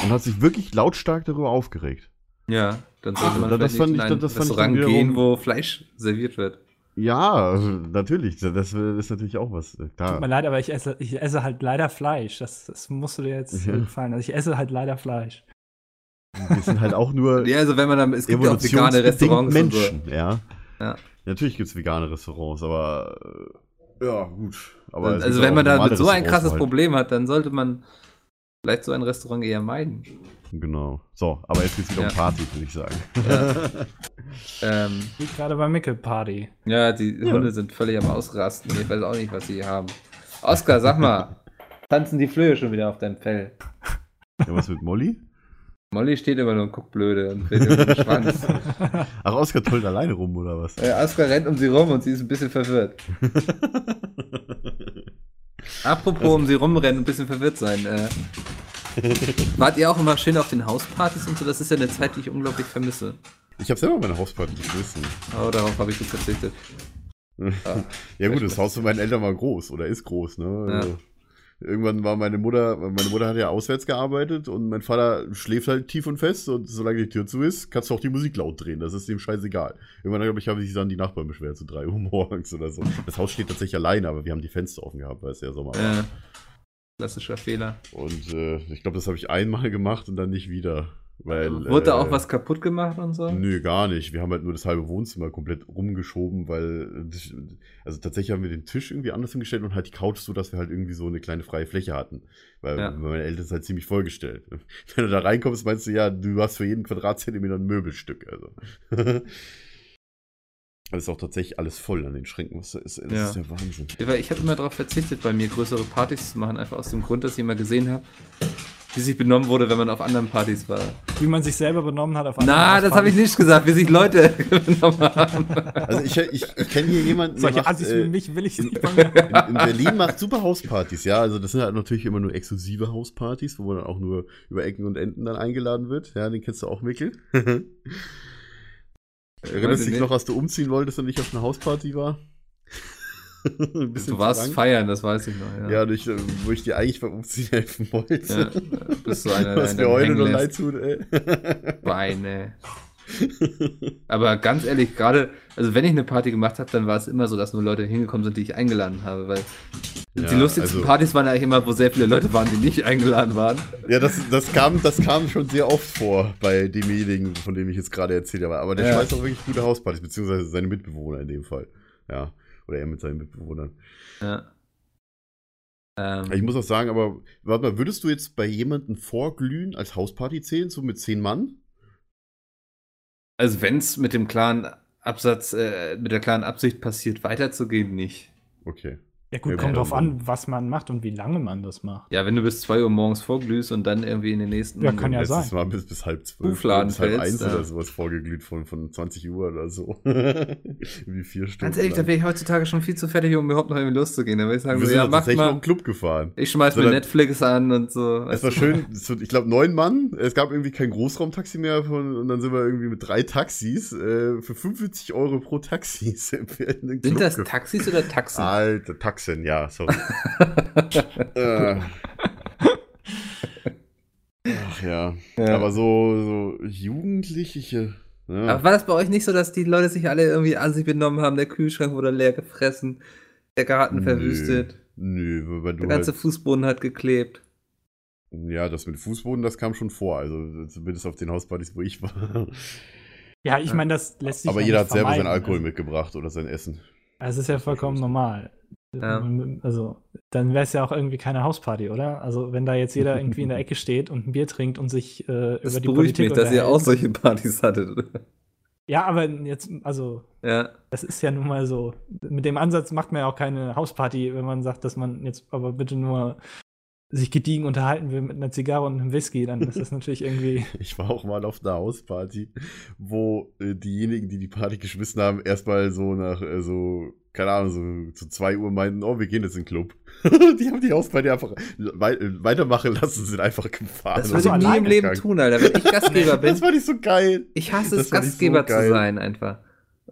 Und hat sich wirklich lautstark darüber aufgeregt. Ja, dann sollte man Das- fand nicht ich- in ein das Restaurant gehen, wo Fleisch serviert wird. Ja, natürlich. Das ist natürlich auch was. äh, Tut Klar. mir leid, aber ich esse, ich esse halt leider Fleisch. Das, das musst du dir jetzt Ja. gefallen. Also ich esse halt leider Fleisch. Wir sind halt auch nur Ja, also wenn man dann, es gibt ja auch vegane Restaurants und so. Menschen, ja. Ja. Natürlich gibt es vegane Restaurants, aber äh, ja, gut. Aber also wenn man da so ein krasses halt- Problem hat, dann sollte man vielleicht so ein Restaurant eher meiden. Genau. So, aber jetzt geht's wieder Ja. um Party, würde ich sagen. Ähm, Wie gerade bei Mickel Party. ja, die Ja. Hunde sind völlig am Ausrasten. Ich weiß auch nicht, was sie hier haben. Oskar, sag mal, tanzen die Flöhe schon wieder auf deinem Fell? ja, was mit Molly? Molly steht immer nur und guckt blöde und dreht irgendwie den Schwanz. Ach, Oskar tollt alleine rum, oder was? Äh, Oskar rennt um sie rum und sie ist ein bisschen verwirrt. Apropos um sie rumrennen und ein bisschen verwirrt sein. Äh, wart ihr auch immer schön auf den Hauspartys und so? Das ist ja eine Zeit, die ich unglaublich vermisse. ich habe selber meine Hausparty geschmissen. Aber darauf habe ich gut verzichtet. Ja gut, das Haus von meinen Eltern war groß oder ist groß, ne? Ja. Also, Irgendwann war meine Mutter, meine Mutter hat ja auswärts gearbeitet und mein Vater schläft halt tief und fest und solange die Tür zu ist, kannst du auch die Musik laut drehen, das ist dem scheißegal. Irgendwann glaube ich, habe sich dann die Nachbarn beschwert, so drei Uhr morgens oder so. Das Haus steht tatsächlich alleine, aber wir haben die Fenster offen gehabt, weil es ja Sommer war. Äh, klassischer Fehler. Und äh, ich glaube, das habe ich einmal gemacht und dann nicht wieder. Weil, Wurde da äh, auch was kaputt gemacht und so? Nö, gar nicht. Wir haben halt nur das halbe Wohnzimmer komplett rumgeschoben, weil, äh, also tatsächlich haben wir den Tisch irgendwie anders hingestellt und halt die Couch so, dass wir halt irgendwie so eine kleine freie Fläche hatten. Weil Ja. meine Eltern ist halt ziemlich vollgestellt. Wenn du da reinkommst, meinst du, ja, du hast für jeden Quadratzentimeter ein Möbelstück. Also. Das ist auch tatsächlich alles voll an den Schränken. Was ist, das Ja. ist der Wahnsinn. Ja, weil Ich habe immer darauf verzichtet, bei mir größere Partys zu machen, einfach aus dem Grund, dass ich immer gesehen habe, wie sich benommen wurde, wenn man auf anderen Partys war. Wie man sich selber benommen hat auf Na, das habe ich nicht gesagt, wie sich Leute benommen haben. Also ich, ich, ich kenne hier jemanden, der Solche macht, Assis äh, wie mich will ich nicht in, in Berlin macht super Hauspartys, ja. Also das sind halt natürlich immer nur exklusive Hauspartys, wo man dann auch nur über Ecken und Enden dann eingeladen wird. Ja, den kennst du auch, Mikkel. Erinnerst du dich noch, als du umziehen wolltest und ich auf einer Hausparty war? Du warst feiern, das weiß ich noch. Ja, Ja, ich, äh, wo ich dir eigentlich beim Umziehen helfen wollte. ja. bist du einer, Was der mir heute noch leid tut, ey. Beine. Aber ganz ehrlich, gerade, also wenn ich eine Party gemacht habe, dann war es immer so, dass nur Leute hingekommen sind, die ich eingeladen habe, weil die Ja, lustigsten also- Partys waren eigentlich immer, wo sehr viele Leute waren, die nicht eingeladen waren. Ja, das, das, kam, das kam schon sehr oft vor bei demjenigen, von dem ich jetzt gerade erzählt habe. Aber der Ja. schmeißt auch wirklich gute Hauspartys, beziehungsweise seine Mitbewohner in dem Fall. Ja. Oder er mit seinen Mitbewohnern. Ja. Ähm, Ich muss auch sagen, aber warte mal, würdest du jetzt bei jemandem vorglühen als Hausparty zählen, so mit zehn Mann? also wenn es mit dem klaren Absatz, äh, mit der klaren Absicht passiert, weiterzugehen, nicht. Okay. Ja gut, Ja, kommt drauf an, was man macht und wie lange man das macht. Ja, wenn du bis 2 Uhr morgens vorglühst und dann irgendwie in den nächsten Ja, kann ja Letztes sein. Mal bis, bis halb zwölf, bis halb fällst, eins ja. oder sowas vorgeglüht von, von 20 Uhr oder so. Wie vier Stunden. Ganz ehrlich, da lang. wäre ich heutzutage schon viel zu fertig, um überhaupt noch irgendwie loszugehen. Da würde ich sagen, Wir so, sind ja, mach mal. im Club gefahren. Ich schmeiß mir Sondern- Netflix an und so. Es war schön, so, ich glaube, neun Mann. Es gab irgendwie kein Großraumtaxi mehr von, und dann sind wir irgendwie mit drei Taxis äh, für 45 Euro pro Taxi. Sind, wir in den Sind Club das gefahren. Taxis oder Taxen? Alter, Taxen, ja, sorry. äh. Ach ja. Ja. Aber so, so Jugendliche. Ja. Aber war das bei euch nicht so, dass die Leute sich alle irgendwie an sich benommen haben? Der Kühlschrank wurde leer gefressen, der Garten Nö. verwüstet, Nö, weil du der ganze halt, Fußboden hat geklebt. Ja, das mit Fußboden, das kam schon vor. Also zumindest auf den Hauspartys, wo ich war. Ja, ich meine, das lässt sich Aber jeder nicht hat selber seinen. Alkohol Also, mitgebracht oder sein Essen. Das ist ja vollkommen normal. Ja. Also, dann wäre es ja auch irgendwie keine Hausparty, oder? Also, wenn da jetzt jeder irgendwie in der Ecke steht und ein Bier trinkt und sich äh, Das über die beruhigt Politik mich, dass ihr auch solche Partys hattet. Ja, aber jetzt, also, ja. das ist ja nun mal so. Mit dem Ansatz macht man ja auch keine Hausparty, wenn man sagt, dass man jetzt aber bitte nur sich gediegen unterhalten will mit einer Zigarre und einem Whisky, dann ist das natürlich irgendwie. Ich war auch mal auf einer Hausparty, wo äh, diejenigen, die die Party geschmissen haben, erstmal so nach, äh, so, keine Ahnung, so zu 2 Uhr meinten, oh, wir gehen jetzt in den Club. die haben die Hausparty einfach wei weitermachen lassen, sind einfach gefahren. Das würde ich sind nie im Leben tun, Alter. Wenn ich Gastgeber bin, Das fand ich so geil. ich hasse es, das ich so Gastgeber zu sein, einfach.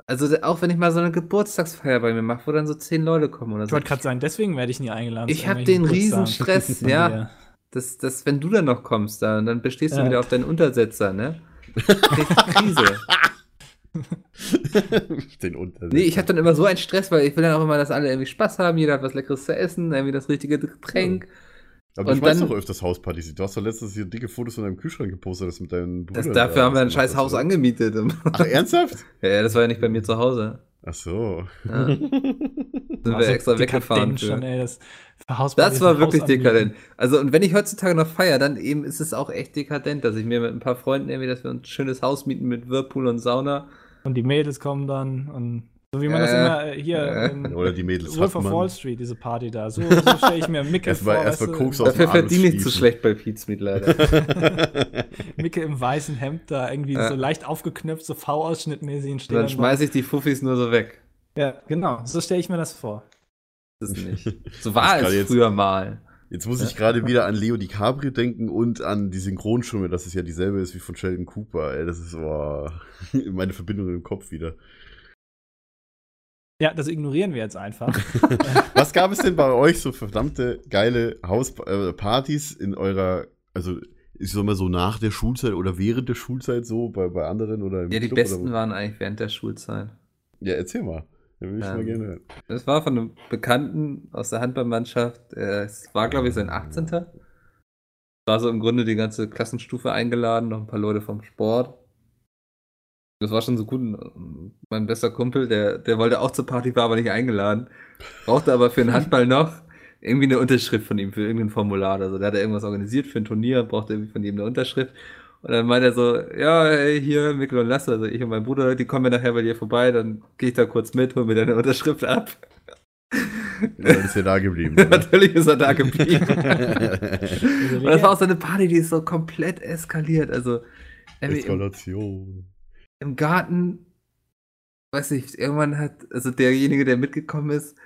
Also auch wenn ich mal so eine Geburtstagsfeier bei mir mache, wo dann so zehn Leute kommen oder Ich so. wollte gerade sagen, deswegen werde ich nie eingeladen. Ich zu hab irgendwelchen den riesen Stress, ja. dir. Das, das, wenn du dann noch kommst, da, dann bestehst du Ja. wieder auf deinen Untersetzer, ne? Du Krise. Den Untersetzer. Nee, ich habe dann immer so einen Stress, weil ich will dann auch immer, dass alle irgendwie Spaß haben, jeder hat was Leckeres zu essen, irgendwie das richtige Getränk. Aber du dann- doch öfters Hauspartys. Du hast doch letztens hier dicke Fotos von deinem Kühlschrank gepostet, das mit deinen Das, Brüdern dafür da haben wir ein scheiß Haus angemietet. Ach, ernsthaft? ja, das war ja nicht bei mir zu Hause. Ach so. Ja. Sind wir Also extra weggefahren. dekadent schon, Für. ey, das, für Das war wirklich dekadent. Also, und wenn ich heutzutage noch feiere, dann eben ist es auch echt dekadent, dass ich mir mit ein paar Freunden irgendwie, dass wir uns ein schönes Haus mieten mit Whirlpool und Sauna. Und die Mädels kommen dann und so wie man Äh, das immer hier äh. in Oder die Mädels Wolf of. Wall Street, diese Party da. So, so stelle ich mir Micke Erstmal- vor. erstmal Koks aus Dafür verdiene ich zu schlecht bei Pizmeet leider. Micke im weißen Hemd da irgendwie Ja. so leicht aufgeknöpft, so V-Ausschnittmäßig und steht dann dann schmeiße ich die Fuffis nur so weg. Ja, genau. So stelle ich mir das vor. Das ist nicht. So war es jetzt- früher mal. Jetzt muss ich gerade wieder an Leo DiCaprio denken und an die Synchronstimme, dass es ja dieselbe ist wie von Sheldon Cooper. Ey, das ist oh, meine Verbindung im Kopf wieder. Ja, das ignorieren wir jetzt einfach. Was gab es denn bei euch so verdammte geile Hauspartys in eurer, also ich sag mal so nach der Schulzeit oder während der Schulzeit so bei, bei anderen oder im Ja, die Club besten waren eigentlich während der Schulzeit. Ja, erzähl mal. Da will ich Ähm, mal gerne hören. Das war von einem Bekannten aus der Handballmannschaft. Es war, glaube ich, sein 18. War so im Grunde die ganze Klassenstufe eingeladen, noch ein paar Leute vom Sport. Das war schon so gut. Mein bester Kumpel, der, der wollte auch zur Party, war aber nicht eingeladen. Brauchte aber für den Handball noch irgendwie eine Unterschrift von ihm für irgendein Formular. Also der hat er irgendwas organisiert für ein Turnier, brauchte irgendwie von ihm eine Unterschrift. Und dann meinte er so, ja, hey, hier, Mikkel und Lasse, also ich und mein Bruder, die kommen ja nachher bei dir vorbei, dann gehe ich da kurz mit, hol mir deine Unterschrift ab. Ja, dann ist er da geblieben. oder? Natürlich ist er da geblieben. Und das war auch so eine Party, die ist so komplett eskaliert. Also irgendwie im, Eskalation. im Garten, weiß nicht, irgendwann hat, also derjenige, der mitgekommen ist,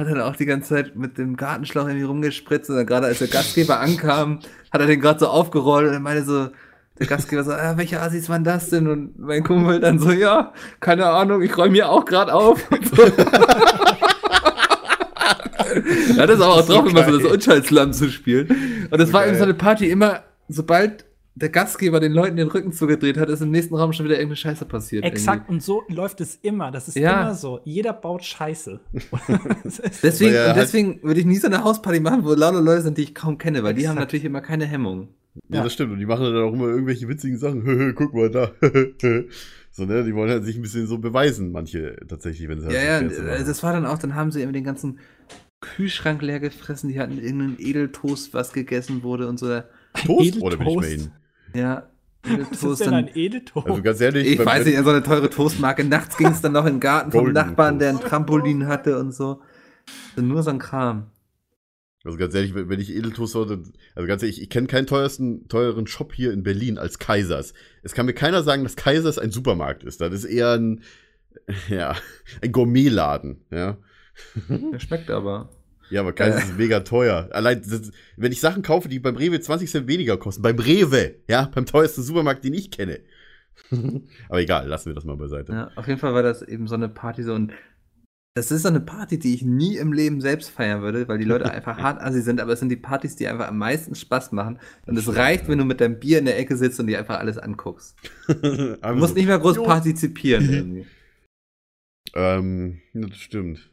hat dann auch die ganze Zeit mit dem Gartenschlauch irgendwie rumgespritzt und dann gerade als der Gastgeber ankam, hat er den gerade so aufgerollt und er meinte so, der Gastgeber so, ah, welche Assis waren das denn? Und mein Kumpel dann so, ja, keine Ahnung, ich räume hier auch gerade auf. Er hat es aber auch drauf, immer so das. Unschaltslamm zu spielen. Und es So war eben so eine Party, immer, sobald der Gastgeber den Leuten den Rücken zugedreht hat, ist im nächsten Raum schon wieder irgendeine Scheiße passiert. Exakt, und so läuft es immer. Das ist Ja. immer so. Jeder baut Scheiße. Deswegen, und halt- deswegen würde ich nie so eine Hausparty machen, wo lauter Leute sind, die ich kaum kenne, weil die haben Exakt. natürlich immer keine Hemmung. Ja, Ja. das stimmt. Und die machen dann auch immer irgendwelche witzigen Sachen. Guck mal da. so, ne? Die wollen halt sich ein bisschen so beweisen, manche tatsächlich, wenn sie halt Ja, so ja, äh, machen. das war dann auch, dann haben sie immer den ganzen Kühlschrank leer gefressen, die hatten irgendeinen Edeltoast, was gegessen wurde und so. Toast oder will ich mal Edeltoast. hin? Ja, Was ist denn Dann, ein Edeltoast? Also ganz ehrlich, ich weiß nicht, so eine teure Toastmarke. Nachts ging es dann noch in den Garten vom Nachbarn, der ein Toast. Trampolin hatte und so. Also nur so ein Kram. Also ganz ehrlich, wenn wenn ich Edeltoast sollte, also ganz ehrlich, ich kenne keinen teuersten, teuren Shop hier in Berlin als Kaisers. Es kann mir keiner sagen, dass Kaisers ein Supermarkt ist. Das ist eher ein, ja, ein Gourmetladen, ja. Der schmeckt aber. Ja, aber Kaisers Äh. ist mega teuer. Allein, das, wenn ich Sachen kaufe, die beim Rewe 20 Cent weniger kosten, beim Rewe, ja, beim teuersten Supermarkt, den ich kenne. aber egal, lassen wir das mal beiseite. Ja, auf jeden Fall war das eben so eine Party so und das ist so eine Party, die ich nie im Leben selbst feiern würde, weil die Leute einfach hart assi sind, aber es sind die Partys, die einfach am meisten Spaß machen. Und es reicht, wenn du mit deinem Bier in der Ecke sitzt und dir einfach alles anguckst. Du musst so, nicht mehr groß Jo. partizipieren irgendwie. Ähm, das stimmt.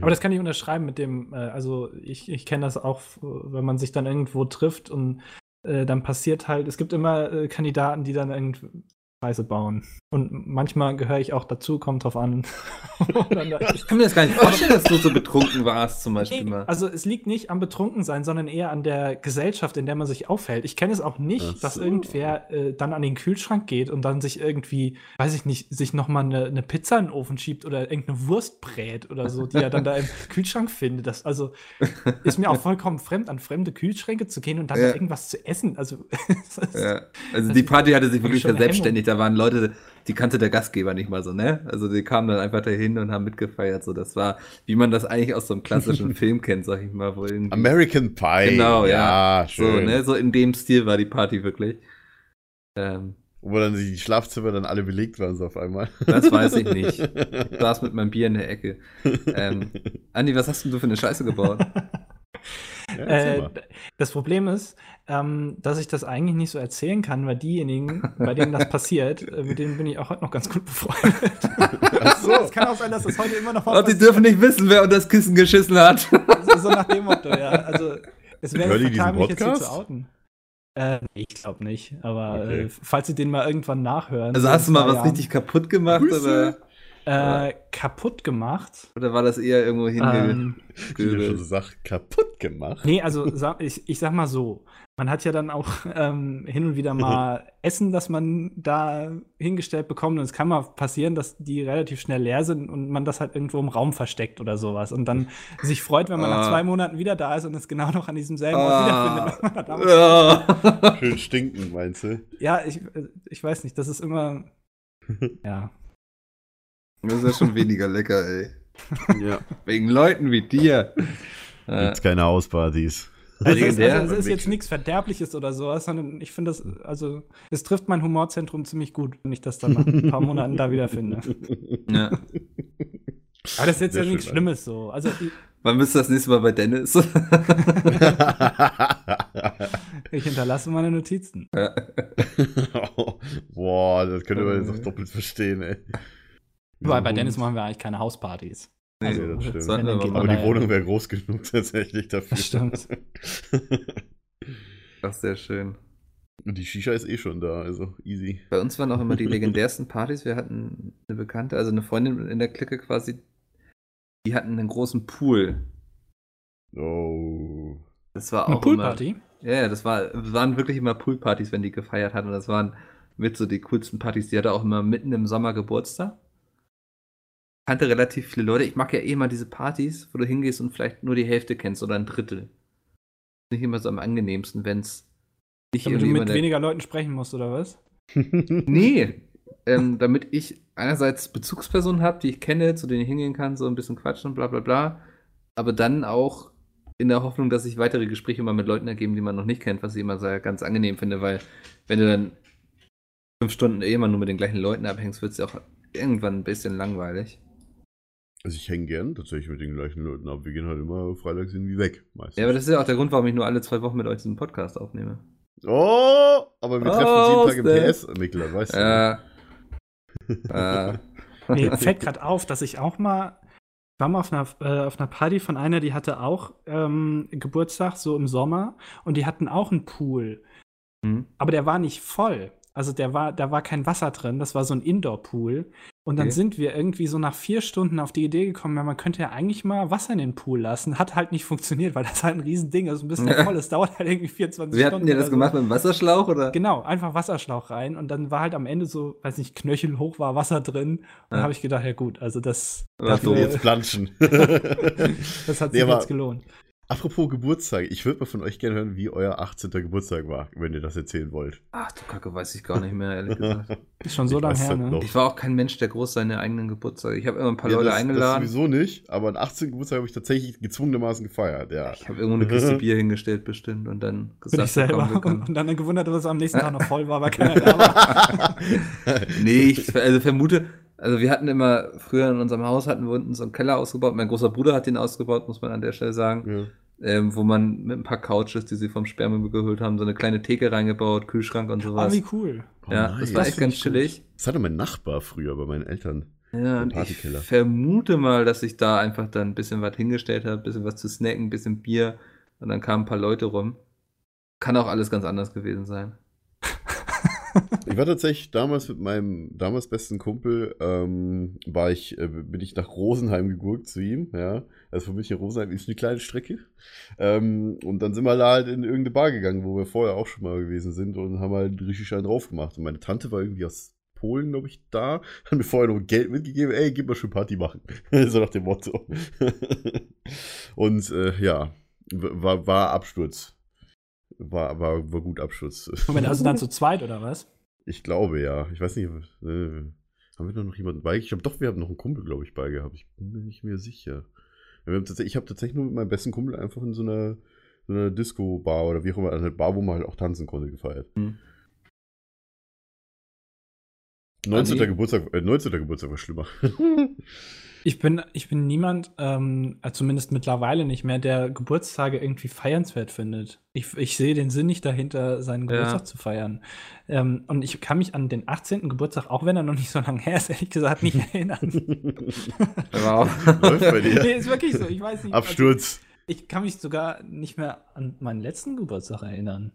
Aber das kann ich unterschreiben mit dem, äh, also ich, ich kenne das auch, äh, wenn man sich dann irgendwo trifft und äh, dann passiert halt, es gibt immer äh, Kandidaten, die dann irgendwie Scheiße bauen. Und manchmal gehöre ich auch dazu, kommt drauf an. Ich kann mir das gar nicht vorstellen, dass du so betrunken warst, zum Beispiel Nee, mal. also es liegt nicht am Betrunkensein, sondern eher an der Gesellschaft, in der man sich aufhält. Ich kenne es auch nicht, Ach dass so. irgendwer äh, dann an den Kühlschrank geht und dann sich irgendwie, weiß ich nicht, sich nochmal eine, eine Pizza in den Ofen schiebt oder irgendeine Wurst brät oder so, die er dann da im Kühlschrank findet. Das also ist mir auch vollkommen fremd, an fremde Kühlschränke zu gehen und dann Ja. da irgendwas zu essen. Also Ja. Also die Party hatte sich wirklich verselbstständigt. Da waren Leute, die kannte der Gastgeber nicht mal so, ne? Also die kamen dann einfach dahin und haben mitgefeiert. So, das war, wie man das eigentlich aus so einem klassischen Film kennt, sag ich mal, wo. American Pie. Genau, ja. Ja, schön. So, ne? So in dem Stil war die Party wirklich. Ähm, Wo dann die Schlafzimmer dann alle belegt waren, so auf einmal. das weiß ich nicht. Ich saß mit meinem Bier in der Ecke. Ähm, Andi, was hast denn du für eine Scheiße gebaut? erzähl Äh, das Problem ist, ähm, dass ich das eigentlich nicht so erzählen kann, weil diejenigen, bei denen das passiert, äh, mit denen bin ich auch heute noch ganz gut befreundet. Ach so. Es kann auch sein, dass das heute immer noch mal Und die dürfen nicht wissen, wer unter das Kissen geschissen hat. passiert. So nach dem Motto, ja. Also, es wäre fatal, mich jetzt hier zu outen. Äh, ich glaube nicht. Aber Okay. äh, falls sie den mal irgendwann nachhören. Also so hast du mal was Jahren, richtig kaputt gemacht Grüße. oder, äh, kaputt gemacht? oder war das eher irgendwo Ähm, schon hingegöbelt? sagt, kaputt gemacht. Nee, also ich, ich sag mal so, man hat ja dann auch ähm, hin und wieder mal Essen, das man da hingestellt bekommt. Und es kann mal passieren, dass die relativ schnell leer sind und man das halt irgendwo im Raum versteckt oder sowas. Und dann sich freut, wenn man nach Ah. zwei Monaten wieder da ist und es genau noch an diesem selben Ort Ah. wiederfindet. man damals- Ja. Schön stinken, meinst du? Ja, ich, ich weiß nicht, das ist immer. Ja. Das ist ja schon weniger lecker, ey. Ja. Wegen Leuten wie dir. Äh, Gibt's keine Hauspartys. Also es ist, also es ist jetzt nichts Verderbliches oder sowas, sondern ich finde das, also es trifft mein Humorzentrum ziemlich gut, wenn ich das dann nach ein paar Monaten da wiederfinde. ja. Aber das ist jetzt Sehr ja nichts schön, Schlimmes so. Also Wann bist du das nächste Mal bei Dennis? ich hinterlasse meine Notizen. Boah, das könnte man jetzt auch doppelt verstehen, ey. Weil bei Dennis machen wir eigentlich keine Hauspartys. Nee, Also, das stimmt. Wenn, geht Aber man die Wohnung wäre groß genug tatsächlich dafür. Das stimmt. Ach, sehr schön. Und die Shisha ist eh schon da, also easy. Bei uns waren auch immer die legendärsten Partys. Wir hatten eine Bekannte, also eine Freundin in der Clique quasi, die hatten einen großen Pool. Oh. Das war Eine auch Poolparty? Immer, ja, ja, das war, waren wirklich immer Poolpartys, wenn die gefeiert hatten. Und das waren mit so die coolsten Partys. Die hatte auch immer mitten im Sommer Geburtstag. Kannte relativ viele Leute. Ich mag ja eh immer diese Partys, wo du hingehst und vielleicht nur die Hälfte kennst oder ein Drittel. Nicht immer so am angenehmsten, wenn es nicht Damit du mit weniger Leuten sprechen musst, oder was? Nee, ähm, damit ich einerseits Bezugspersonen habe, die ich kenne, zu denen ich hingehen kann, so ein bisschen quatschen und bla bla bla. Aber dann auch in der Hoffnung, dass sich weitere Gespräche mal mit Leuten ergeben, die man noch nicht kennt, was ich immer sehr ganz angenehm finde, weil wenn du dann fünf Stunden eh immer nur mit den gleichen Leuten abhängst, wird es ja auch irgendwann ein bisschen langweilig. Also ich hänge gern tatsächlich mit den gleichen Leuten ab. Wir gehen halt immer freitags irgendwie weg, meistens. Ja, aber das ist ja auch der Grund, warum ich nur alle zwei Wochen mit euch diesen Podcast aufnehme. oh, aber wir treffen Oh, uns jeden Tag im. PS, Mikler, weißt du. ne? Äh, äh, Mir fällt gerade auf, dass ich auch mal, ich war mal auf einer, äh, auf einer Party von einer, die hatte auch ähm, Geburtstag, so im Sommer, und die hatten auch einen Pool. hm. Aber der war nicht voll. Also der war, da war kein Wasser drin, das war so ein Indoor-Pool. Und dann Okay. sind wir irgendwie so nach vier Stunden auf die Idee gekommen, ja, man könnte ja eigentlich mal Wasser in den Pool lassen. Hat halt nicht funktioniert, weil das halt ein Riesending ist, ein bisschen Ja. voll. Es dauert halt irgendwie 24 Wie Stunden. hatten ihr das so. gemacht mit dem Wasserschlauch oder? Genau, einfach Wasserschlauch rein und dann war halt am Ende so, weiß nicht, knöchelhoch war Wasser drin. Und dann Ja. habe ich gedacht, ja gut, also das, War dafür-. Jetzt planschen. das hat Nee, sich aber- jetzt gelohnt. Apropos Geburtstag, ich würde mal von euch gerne hören, wie euer 18. Geburtstag war, wenn ihr das erzählen wollt. Ach du Kacke, weiß ich gar nicht mehr, ehrlich gesagt. Ist schon so Ich lange her, ne? noch. Ich war auch kein Mensch, der groß seine eigenen Geburtstage. Ich habe immer ein paar Ja, Leute das, eingeladen. Das sowieso nicht, aber einen 18. Geburtstag habe ich tatsächlich gezwungenermaßen gefeiert, ja. ich habe irgendwo eine Kiste Bier hingestellt bestimmt und dann Bin ich selber. komm, und dann gewundert, dass es am nächsten Tag noch voll war, weil keiner da war. nee, ich also vermute, also wir hatten immer, früher in unserem Haus hatten wir unten so einen Keller ausgebaut. Mein großer Bruder hat den ausgebaut, muss man an der Stelle sagen. ja. Ähm, wo man mit ein paar Couches, die sie vom Sperrmüll geholt haben, so eine kleine Theke reingebaut, Kühlschrank und Ah, sowas. wie cool. Oh, ja, nice. das war Das echt ganz chillig. Das hatte mein Nachbar früher bei meinen Eltern. Ja, und ich vermute mal, dass ich da einfach dann ein bisschen was hingestellt habe, ein bisschen was zu snacken, ein bisschen Bier und dann kamen ein paar Leute rum. Kann auch alles ganz anders gewesen sein. Ich war tatsächlich damals mit meinem damals besten Kumpel, ähm, war ich, äh, bin ich nach Rosenheim gegurkt zu ihm, ja. Also von München nach Rosenheim ist eine kleine Strecke. Ähm, und dann sind wir da halt in irgendeine Bar gegangen, wo wir vorher auch schon mal gewesen sind und haben halt richtig einen drauf gemacht. Und meine Tante war irgendwie aus Polen, glaube ich, da, hat mir vorher noch Geld mitgegeben, ey, gib mal schön Party machen. so nach dem Motto. und äh, ja, war, war Absturz. War, war, war gut Absturz. Moment, also dann zu zweit oder was? Ich glaube ja. Ich weiß nicht, äh, haben wir da noch jemanden bei? Ich glaube doch, wir haben noch einen Kumpel, glaube ich, bei gehabt. Ich bin mir nicht mehr sicher. Ich habe tatsächlich nur mit meinem besten Kumpel einfach in so einer, so einer Disco-Bar oder wie auch immer, eine Bar, wo man halt auch tanzen konnte, gefeiert. Hm. 19. Andi? Geburtstag, äh, 19. Geburtstag war schlimmer. Ich bin, ich bin niemand, ähm, äh, zumindest mittlerweile nicht mehr, der Geburtstage irgendwie feiernswert findet. Ich, ich sehe den Sinn nicht dahinter, seinen Ja. Geburtstag zu feiern. Ähm, und ich kann mich an den 18. Geburtstag, auch wenn er noch nicht so lange her ist, ehrlich gesagt nicht erinnern. Wow. Läuft bei dir. nee, ist wirklich so. Ich weiß nicht. Absturz. Also, ich kann mich sogar nicht mehr an meinen letzten Geburtstag erinnern.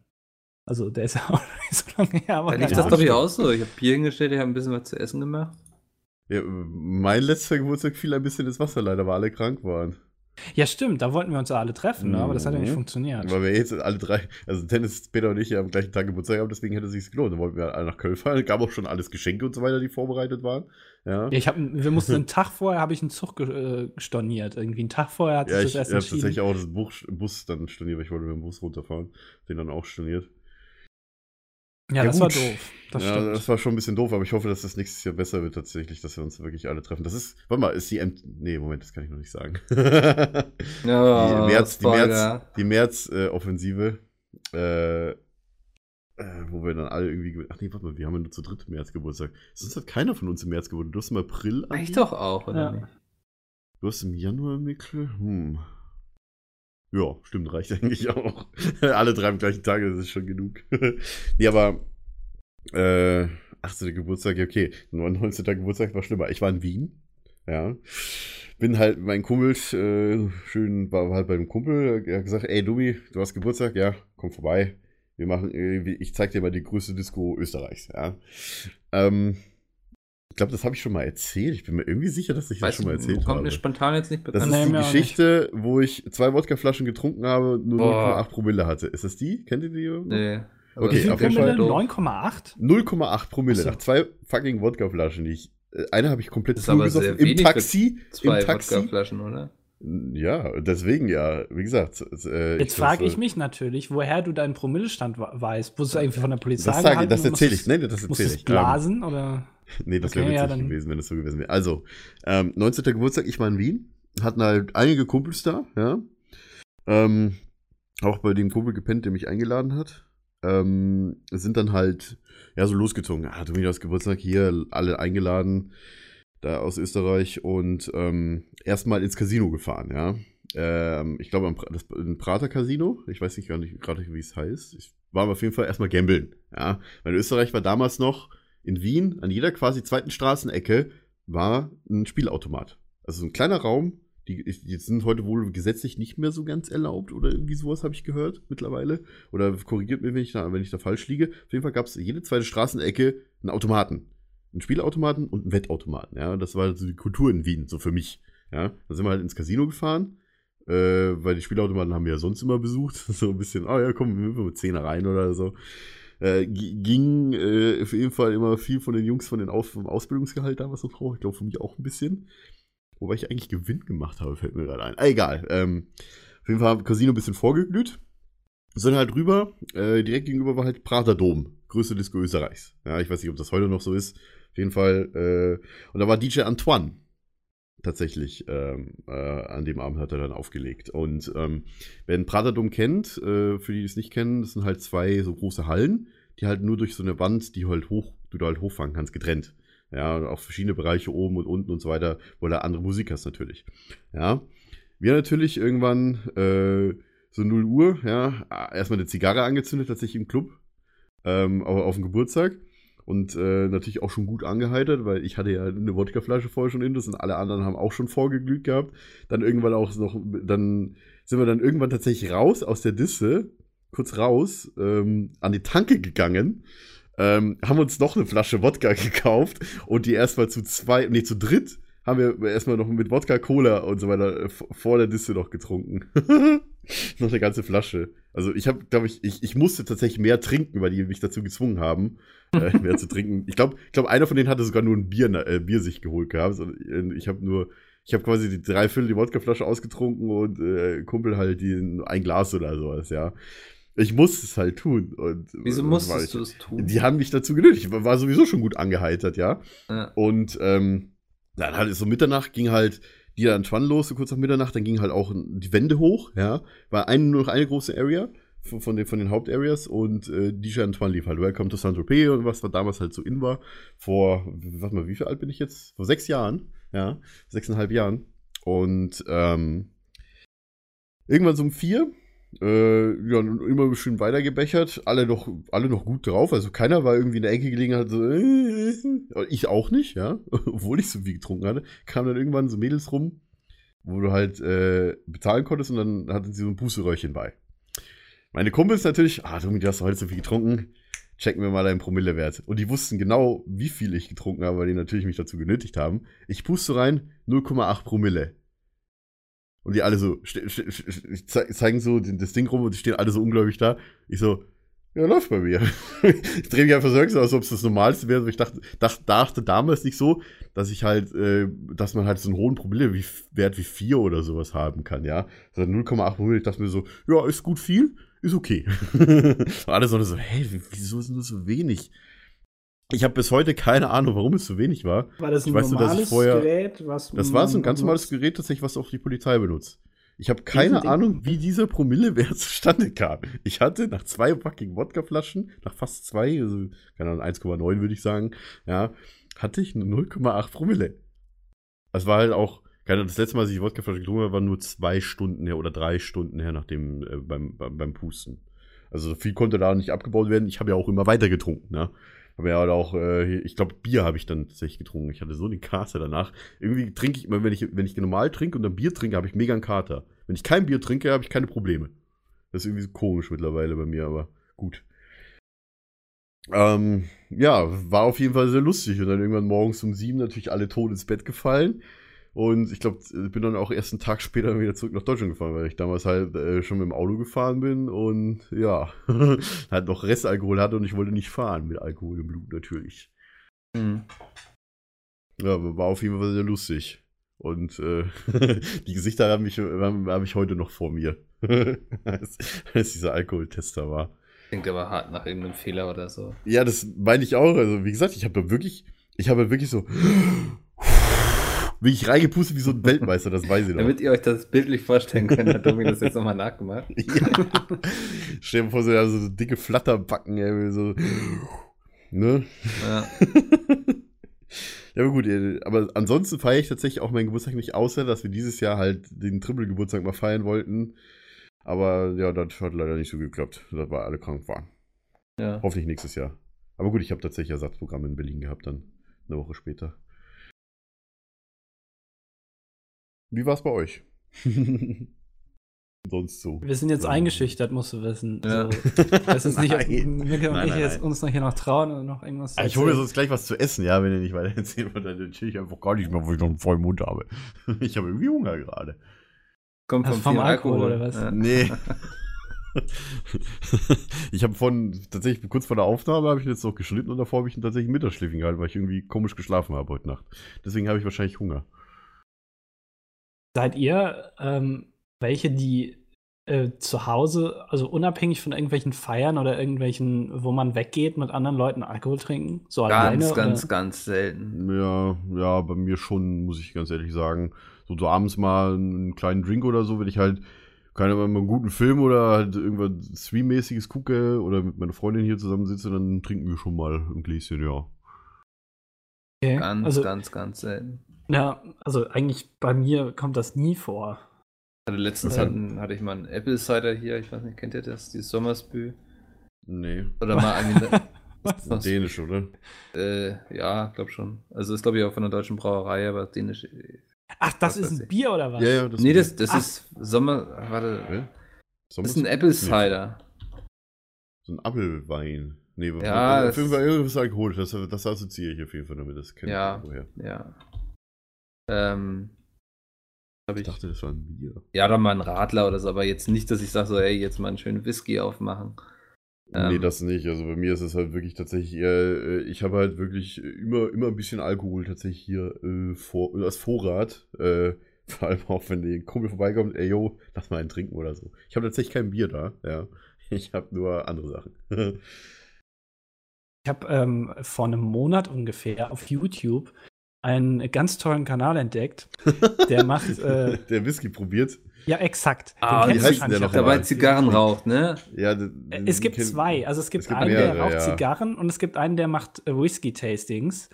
Also, der ist ja auch noch nicht so lange her. Aber Da lief das doch hier auch so. Ich habe Bier hingestellt, ich habe ein bisschen was zu essen gemacht. Ja, mein letzter Geburtstag fiel ein bisschen ins Wasser, leider, weil alle krank waren. Ja, stimmt, da wollten wir uns ja alle treffen, ne? aber das hat ja nicht Mhm. funktioniert. Weil wir jetzt alle drei, also Dennis, Peter und ich ja am gleichen Tag Geburtstag haben, deswegen hätte es sich gelohnt. Dann wollten wir alle nach Köln fahren. Gab auch schon alles Geschenke und so weiter, die vorbereitet waren. Ja. Ja, ich hab, wir mussten einen Tag vorher habe ich einen Zug äh, storniert. Irgendwie einen Tag vorher hat sich Ja, das ich erst habe entschieden. tatsächlich auch das Buch, Bus dann storniert, weil ich wollte mit dem Bus runterfahren. Den dann auch storniert. Ja, Ja, das war gut. doof. Das ja, das war schon ein bisschen doof, aber ich hoffe, dass das nächstes Jahr besser wird tatsächlich, dass wir uns wirklich alle treffen. Das ist, warte mal, ist die M Nee, Moment, das kann ich noch nicht sagen. Ja, die März, die. März, die März-Offensive, äh, äh, wo wir dann alle irgendwie, ach nee, warte mal, wir haben ja nur zu dritt im März Geburtstag. Sonst hat keiner von uns im März Geburtstag. Du hast im April, Andi? Ich doch auch, oder Ja. Du hast im Januar, Mikkel? Hm. Ja, stimmt, reicht eigentlich auch. Alle drei am gleichen Tag, das ist schon genug. nee, aber äh, 18. Geburtstag, okay. 19. Geburtstag war schlimmer. Ich war in Wien. Ja. Bin halt meinem Kumpel, äh, schön, war halt bei einem Kumpel, er hat gesagt, ey Dumi, du hast Geburtstag, ja, komm vorbei. Wir machen, äh, ich zeig dir mal die größte Disco Österreichs, ja. Ähm, ich glaube, das habe ich schon mal erzählt. Ich bin mir irgendwie sicher, dass ich das Weißt schon mal erzählt kommt habe. mir spontan jetzt nicht Das bekannt. ist Nee, die Geschichte, wo ich zwei Wodkaflaschen getrunken habe, nur Boah. 0,8 Promille hatte. Ist das die? Kennt ihr die? Nee. Okay, Wie auf viel jeden Fall Promille? doof. 9,8? 0,8 Promille. So. Nach zwei fucking Wodkaflaschen, die ich. äh, Eine habe ich komplett Das ist sehr im Taxi. Zwei Im Taxi. Wodkaflaschen, oder? Ja, deswegen ja. Wie gesagt. Äh, Jetzt frage ich mich natürlich, woher du deinen Promillestand we- weißt. Wurdest du irgendwie von der Polizei Das, sage, gehalten das und erzähle ich. Nein, das erzähle ich. blasen oder? Nee, das wäre Okay, witzig ja, gewesen, wenn es so gewesen wäre. Also, ähm, 19. Geburtstag, ich war in Wien. Hatten halt einige Kumpels da, ja. Ähm, auch bei dem Kumpel gepennt, der mich eingeladen hat. Ähm, sind dann halt, ja, so losgezogen. Ah, hast Geburtstag hier, alle eingeladen, da aus Österreich und ähm, erstmal ins Casino gefahren, ja. Ähm, ich glaube, das, im Prater Casino, ich weiß nicht gerade, wie es heißt. Ich war auf jeden Fall erstmal gambeln, ja. Weil Österreich war damals noch in Wien, an jeder quasi zweiten Straßenecke, war ein Spielautomat. Also so ein kleiner Raum, die, die sind heute wohl gesetzlich nicht mehr so ganz erlaubt oder irgendwie sowas habe ich gehört mittlerweile. Oder korrigiert mir, wenn ich da, wenn ich da falsch liege. Auf jeden Fall gab es jede zweite Straßenecke einen Automaten. Einen Spielautomaten und einen Wettautomaten. Ja, das war so die Kultur in Wien, so für mich. Ja, da sind wir halt ins Casino gefahren, äh, weil die Spielautomaten haben wir ja sonst immer besucht. So ein bisschen, ah ja, komm, wir mit Zehner rein oder so. Äh, ging äh, auf jeden Fall immer viel von den Jungs von den Aus vom Ausbildungsgehalt damals noch drauf. Ich glaube, für mich auch ein bisschen. Wobei ich eigentlich Gewinn gemacht habe, fällt mir gerade ein. Ah, egal. Ähm, auf jeden Fall haben Casino ein bisschen vorgeglüht. Sind halt rüber. Äh, direkt gegenüber war halt Prater Dom. Größte Disco Österreichs. Ja, ich weiß nicht, ob das heute noch so ist. Auf jeden Fall. Äh, und da war DJ Antoine tatsächlich ähm, äh, an dem Abend hat er dann aufgelegt. Und ähm, wer den Prater Dom kennt, äh, für die, die es nicht kennen, das sind halt zwei so große Hallen, die halt nur durch so eine Wand, die halt hoch, du da halt hochfahren kannst, getrennt. Ja, auch verschiedene Bereiche oben und unten und so weiter, wo da andere Musik hast natürlich. Ja. Wir natürlich irgendwann äh, so 0 Uhr, ja, erstmal eine Zigarre angezündet, tatsächlich im Club, ähm, auf, auf dem Geburtstag. Und äh, natürlich auch schon gut angeheitert, weil ich hatte ja eine Wodkaflasche vorher schon in das und alle anderen haben auch schon vorgeglüht gehabt. Dann irgendwann auch noch, dann sind wir dann irgendwann tatsächlich raus aus der Disse, kurz raus, ähm, an die Tanke gegangen, ähm, haben uns noch eine Flasche Wodka gekauft und die erstmal zu zwei, nee, zu dritt haben wir erstmal noch mit Wodka, Cola und so weiter äh, vor der Disse noch getrunken. noch eine ganze Flasche. Also ich habe, glaube ich, ich, ich musste tatsächlich mehr trinken, weil die mich dazu gezwungen haben, äh, mehr zu trinken. Ich glaube, ich glaub, einer von denen hatte sogar nur ein Bier, äh, Bier sich geholt gehabt. Und äh, ich habe nur, ich habe quasi die drei Viertel die Wodkaflasche ausgetrunken und äh, Kumpel halt die, ein Glas oder sowas, ja. Ich musste es halt tun. Und, Wieso musstest ich- du es tun? Die haben mich dazu genötigt. Ich war- war sowieso schon gut angeheitert, ja. ja. Und ähm, dann halt so Mitternacht ging halt die dann Twan los, so kurz nach Mitternacht, dann ging halt auch die Wände hoch, ja. War ein, nur noch eine große Area. von, von, den, von den Hauptareas und äh, DJ Antoine lief halt Welcome to Saint-Tropez und was da damals halt so in war. Vor, warte mal, wie viel alt bin ich jetzt? Vor sechs Jahren, ja, sechseinhalb Jahren. Und ähm, irgendwann so um vier äh, ja, immer schön weitergebechert, alle noch, alle noch gut drauf, also keiner war irgendwie in der Ecke gelegen, hat so, äh, ich auch nicht, ja, obwohl ich so viel getrunken hatte, kamen dann irgendwann so Mädels rum, wo du halt äh, bezahlen konntest und dann hatten sie so ein Pusteröhrchen bei. Meine Kumpels natürlich, ah, du hast heute so viel getrunken, checken wir mal deinen Promillewert. Und die wussten genau, wie viel ich getrunken habe, weil die natürlich mich dazu genötigt haben. Ich puste rein, 0,8 Promille. Und die alle so zeigen so das Ding rum und die stehen alle so ungläubig da. Ich so, ja, läuft bei mir. ich drehe mich einfach so, als ob es das Normalste wäre. Ich dachte, dachte, dachte damals nicht so, dass ich halt, äh, dass man halt so einen hohen Promillewert wie 4 oder sowas haben kann, ja. Also 0,8 Promille, ich dachte mir so, ja, ist gut viel, ist okay. alle so, hä, wieso ist nur so wenig? Ich habe bis heute keine Ahnung, warum es so wenig war. War das ein ich normales vorher, Gerät? Was das war so ein ganz normales Gerät, tatsächlich, was auch die Polizei benutzt. Ich habe keine? Ahnung, wie dieser Promillewert zustande kam. Ich hatte nach zwei fucking Wodkaflaschen, nach fast zwei, also, keine Ahnung, 1,9 würde ich sagen, ja, hatte ich eine 0,8 Promille. Das war halt auch, keine Ahnung, das letzte Mal, als ich Wodkaflasche getrunken habe, war nur zwei Stunden her oder drei Stunden her nach dem, äh, beim, beim, beim Pusten. Also so viel konnte da nicht abgebaut werden. Ich habe ja auch immer weiter getrunken, ne? Habe ja auch, äh, ich glaube, Bier habe ich dann tatsächlich getrunken. Ich hatte so eine Kater danach. Irgendwie trinke ich immer, wenn ich, wenn ich normal trinke und dann Bier trinke, habe ich mega einen Kater. Wenn ich kein Bier trinke, habe ich keine Probleme. Das ist irgendwie so komisch mittlerweile bei mir, aber gut. Ähm, ja, war auf jeden Fall sehr lustig. Und dann irgendwann morgens um sieben natürlich alle tot ins Bett gefallen. Und ich glaube, bin dann auch erst einen Tag später wieder zurück nach Deutschland gefahren, weil ich damals halt äh, schon mit dem Auto gefahren bin und ja, halt noch Restalkohol hatte und ich wollte nicht fahren mit Alkohol im Blut natürlich. Mhm. Ja, aber war auf jeden Fall sehr lustig. Und äh, die Gesichter habe ich, hab ich heute noch vor mir, als, als dieser Alkoholtester war. Klingt aber hart nach irgendeinem Fehler oder so. Ja, das meine ich auch. Also, wie gesagt, ich habe da wirklich, ich habe wirklich so wirklich reingepustet wie so ein Weltmeister, das weiß ich noch. Damit ihr euch das bildlich vorstellen könnt, hat Domi das jetzt nochmal nachgemacht. ja. Stell dir vor, so, ja, so dicke Flatterbacken, ey, so. Ne? Ja. Ja, aber gut, aber ansonsten feiere ich tatsächlich auch meinen Geburtstag nicht, außer dass wir dieses Jahr halt den Triple-Geburtstag mal feiern wollten. Aber ja, das hat leider nicht so geklappt, weil alle krank waren. ja. Hoffentlich nächstes Jahr. Aber gut, ich habe tatsächlich Ersatzprogramme in Berlin gehabt, dann eine Woche später. Wie war es bei euch? Sonst so. Wir sind jetzt eingeschüchtert, musst du wissen. Ja. Also, das ist nicht, ob wir können Nein, nicht nein, jetzt nein. uns noch hier noch trauen oder noch irgendwas. Ich hole mir sonst gleich was zu essen, ja, wenn ihr nicht weiter erzählen wollt, dann chill ich einfach gar nicht mehr, wo ich noch einen vollen Mund habe. Ich habe irgendwie Hunger gerade. Kommt Also vom, vom Alkohol Alkohol, oder was? Ja. Nee. ich habe von, tatsächlich kurz vor der Aufnahme habe ich jetzt noch geschnitten und davor habe ich tatsächlich Mittagsschläfchen gehalten, weil ich irgendwie komisch geschlafen habe heute Nacht. Deswegen habe ich wahrscheinlich Hunger. Seid ihr ähm, welche, die äh, zu Hause, also unabhängig von irgendwelchen Feiern oder irgendwelchen, wo man weggeht, mit anderen Leuten Alkohol trinken? So alleine? Ganz, oder? ganz, ganz selten. Ja, ja, bei mir schon, muss ich ganz ehrlich sagen. So, so abends mal einen kleinen Drink oder so, wenn ich halt, keine Ahnung, mal einen guten Film oder halt irgendwas Stream-mäßiges gucke oder mit meiner Freundin hier zusammensitze, dann trinken wir schon mal ein Gläschen, ja. Okay. Ganz, also, ganz, ganz selten. Ja, also eigentlich bei mir kommt das nie vor. Also letztens Ja. hatten, hatte ich mal einen Apple Cider hier, ich weiß nicht, kennt ihr das? Dieses Sommersbü? Nee. Oder mal irgendwie. Was? Dänisch, oder? äh, ja, glaub schon. Also ist glaube ich auch von einer deutschen Brauerei, aber dänisch. Ach, das ist ein ich. Bier oder was? Ja, ja, das Nee, das, das Ach. ist Sommer. Warte. Hä? Das ist ein Apple Cider. So ein Apfelwein. Nee, Ja, auf es- jeden Fall irgendwas Alkohol. Das, das assoziiere ich auf jeden Fall damit. Das kenne Ja. ich irgendwoher. Ja. Ähm. Ich ich, dachte, das war ein Bier. ja, dann mal ein Radler oder so, aber jetzt nicht, dass ich sage so, ey, jetzt mal einen schönen Whisky aufmachen. nee, Ähm. das nicht. Also bei mir ist es halt wirklich tatsächlich eher, äh, ich habe halt wirklich immer, immer ein bisschen Alkohol tatsächlich hier äh, vor, als Vorrat. Äh, vor allem auch, wenn der Kumpel vorbeikommt, ey, yo, lass mal einen trinken oder so. Ich habe tatsächlich kein Bier da, ja. Ich habe nur andere Sachen. Ich habe ähm, vor einem Monat ungefähr auf YouTube einen ganz tollen Kanal entdeckt. Der macht, äh, Der Whisky probiert. ja, exakt. Den Ah, wie kennst du heißt der noch? Dabei Zigarren raucht, ne? Ja, Äh, Es gibt kenn- zwei. Also es gibt, es gibt einen, der mehrere, raucht ja. Zigarren und es gibt einen, der macht äh, Whisky-Tastings.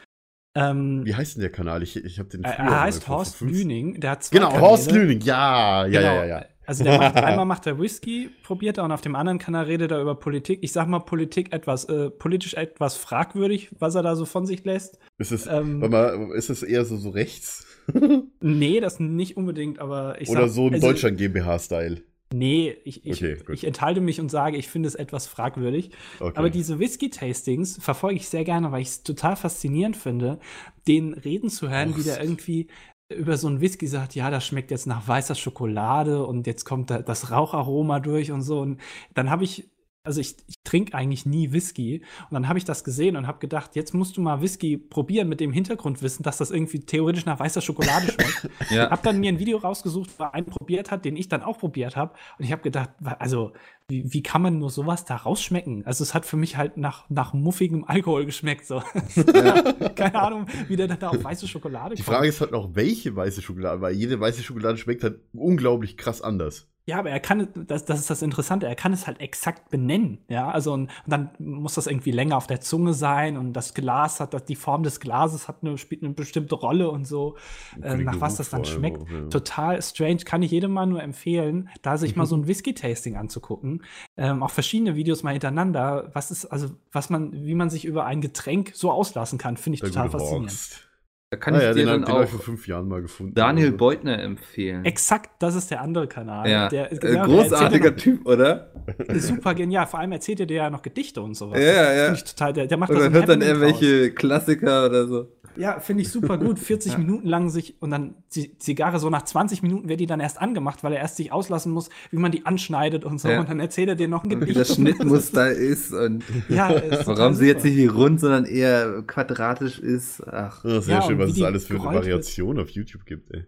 Ähm, Wie heißt denn der Kanal? Ich, ich habe den er, früher er heißt Horst Lüning. Der hat zwei Genau, Kanäle. Horst Lüning. Ja, ja, ja, Genau. ja, ja. Also der macht, einmal macht er Whisky, probiert er und auf dem anderen Kanal redet er über Politik. Ich sag mal Politik etwas, äh, politisch etwas fragwürdig, was er da so von sich lässt. Ist es, Ähm, mal, ist es eher so, so rechts? Nee, das nicht unbedingt, aber ich Oder sag, so ein also, Deutschland GmbH-Style? Nee, ich, ich, Okay, ich enthalte mich und sage, ich finde es etwas fragwürdig. Okay. Aber diese Whisky-Tastings verfolge ich sehr gerne, weil ich es total faszinierend finde, den reden zu hören, wie der irgendwie über so einen Whisky sagt, ja, das schmeckt jetzt nach weißer Schokolade und jetzt kommt da das Raucharoma durch und so. Und dann habe ich, also ich, ich trinke eigentlich nie Whisky und dann habe ich das gesehen und habe gedacht, jetzt musst du mal Whisky probieren mit dem Hintergrundwissen, dass das irgendwie theoretisch nach weißer Schokolade schmeckt. Ja. Hab dann mir ein Video rausgesucht, wo einen probiert hat, den ich dann auch probiert habe. Und ich habe gedacht, also, wie, wie kann man nur sowas da rausschmecken? Also, es hat für mich halt nach, nach muffigem Alkohol geschmeckt. So. Keine Ahnung, wie der dann da auf weiße Schokolade Die kommt. Frage ist halt noch, welche weiße Schokolade, weil jede weiße Schokolade schmeckt halt unglaublich krass anders. Ja, aber er kann, das, das ist das Interessante, er kann es halt exakt benennen. Ja, also, und, und dann muss das irgendwie länger auf der Zunge sein und das Glas hat, das, die Form des Glases hat eine, spielt eine bestimmte Rolle und so, äh, nach was das dann schmeckt. auch, ja. Total strange, kann ich jedem mal nur empfehlen, da sich mal so ein Whisky-Tasting anzugucken. Ähm, auch verschiedene Videos mal hintereinander, was ist, also, was man, wie man sich über ein Getränk so auslassen kann, finde ich Der total faszinierend. Horst. Da kann ah, ich ja, dir den, dann hab- den habe auch vor fünf Jahren mal gefunden. Daniel Also, Beutner empfehlen. Exakt, das ist der andere Kanal. Ja, Der, äh, genau, großartiger erzählt Typ, oder? ja noch- Super genial. Vor allem erzählt er dir ja noch Gedichte und sowas. Ja, Das ja. Find ich total, der, der macht Oder das hört dann irgendwelche Klassiker oder so. Ja, finde ich super gut. 40 Minuten lang sich und dann die Zigarre so nach 20 Minuten wird die dann erst angemacht, weil er erst sich auslassen muss, wie man die anschneidet und so. Ja. Und dann erzählt er dir noch ein Und wie Gedicht. das Schnittmuster ist und ja, ist warum sie jetzt nicht rund, sondern eher quadratisch ist. Ach. Ah, sehr Ja, schön, was es alles für eine gerollt wird. Variation auf YouTube gibt, ey.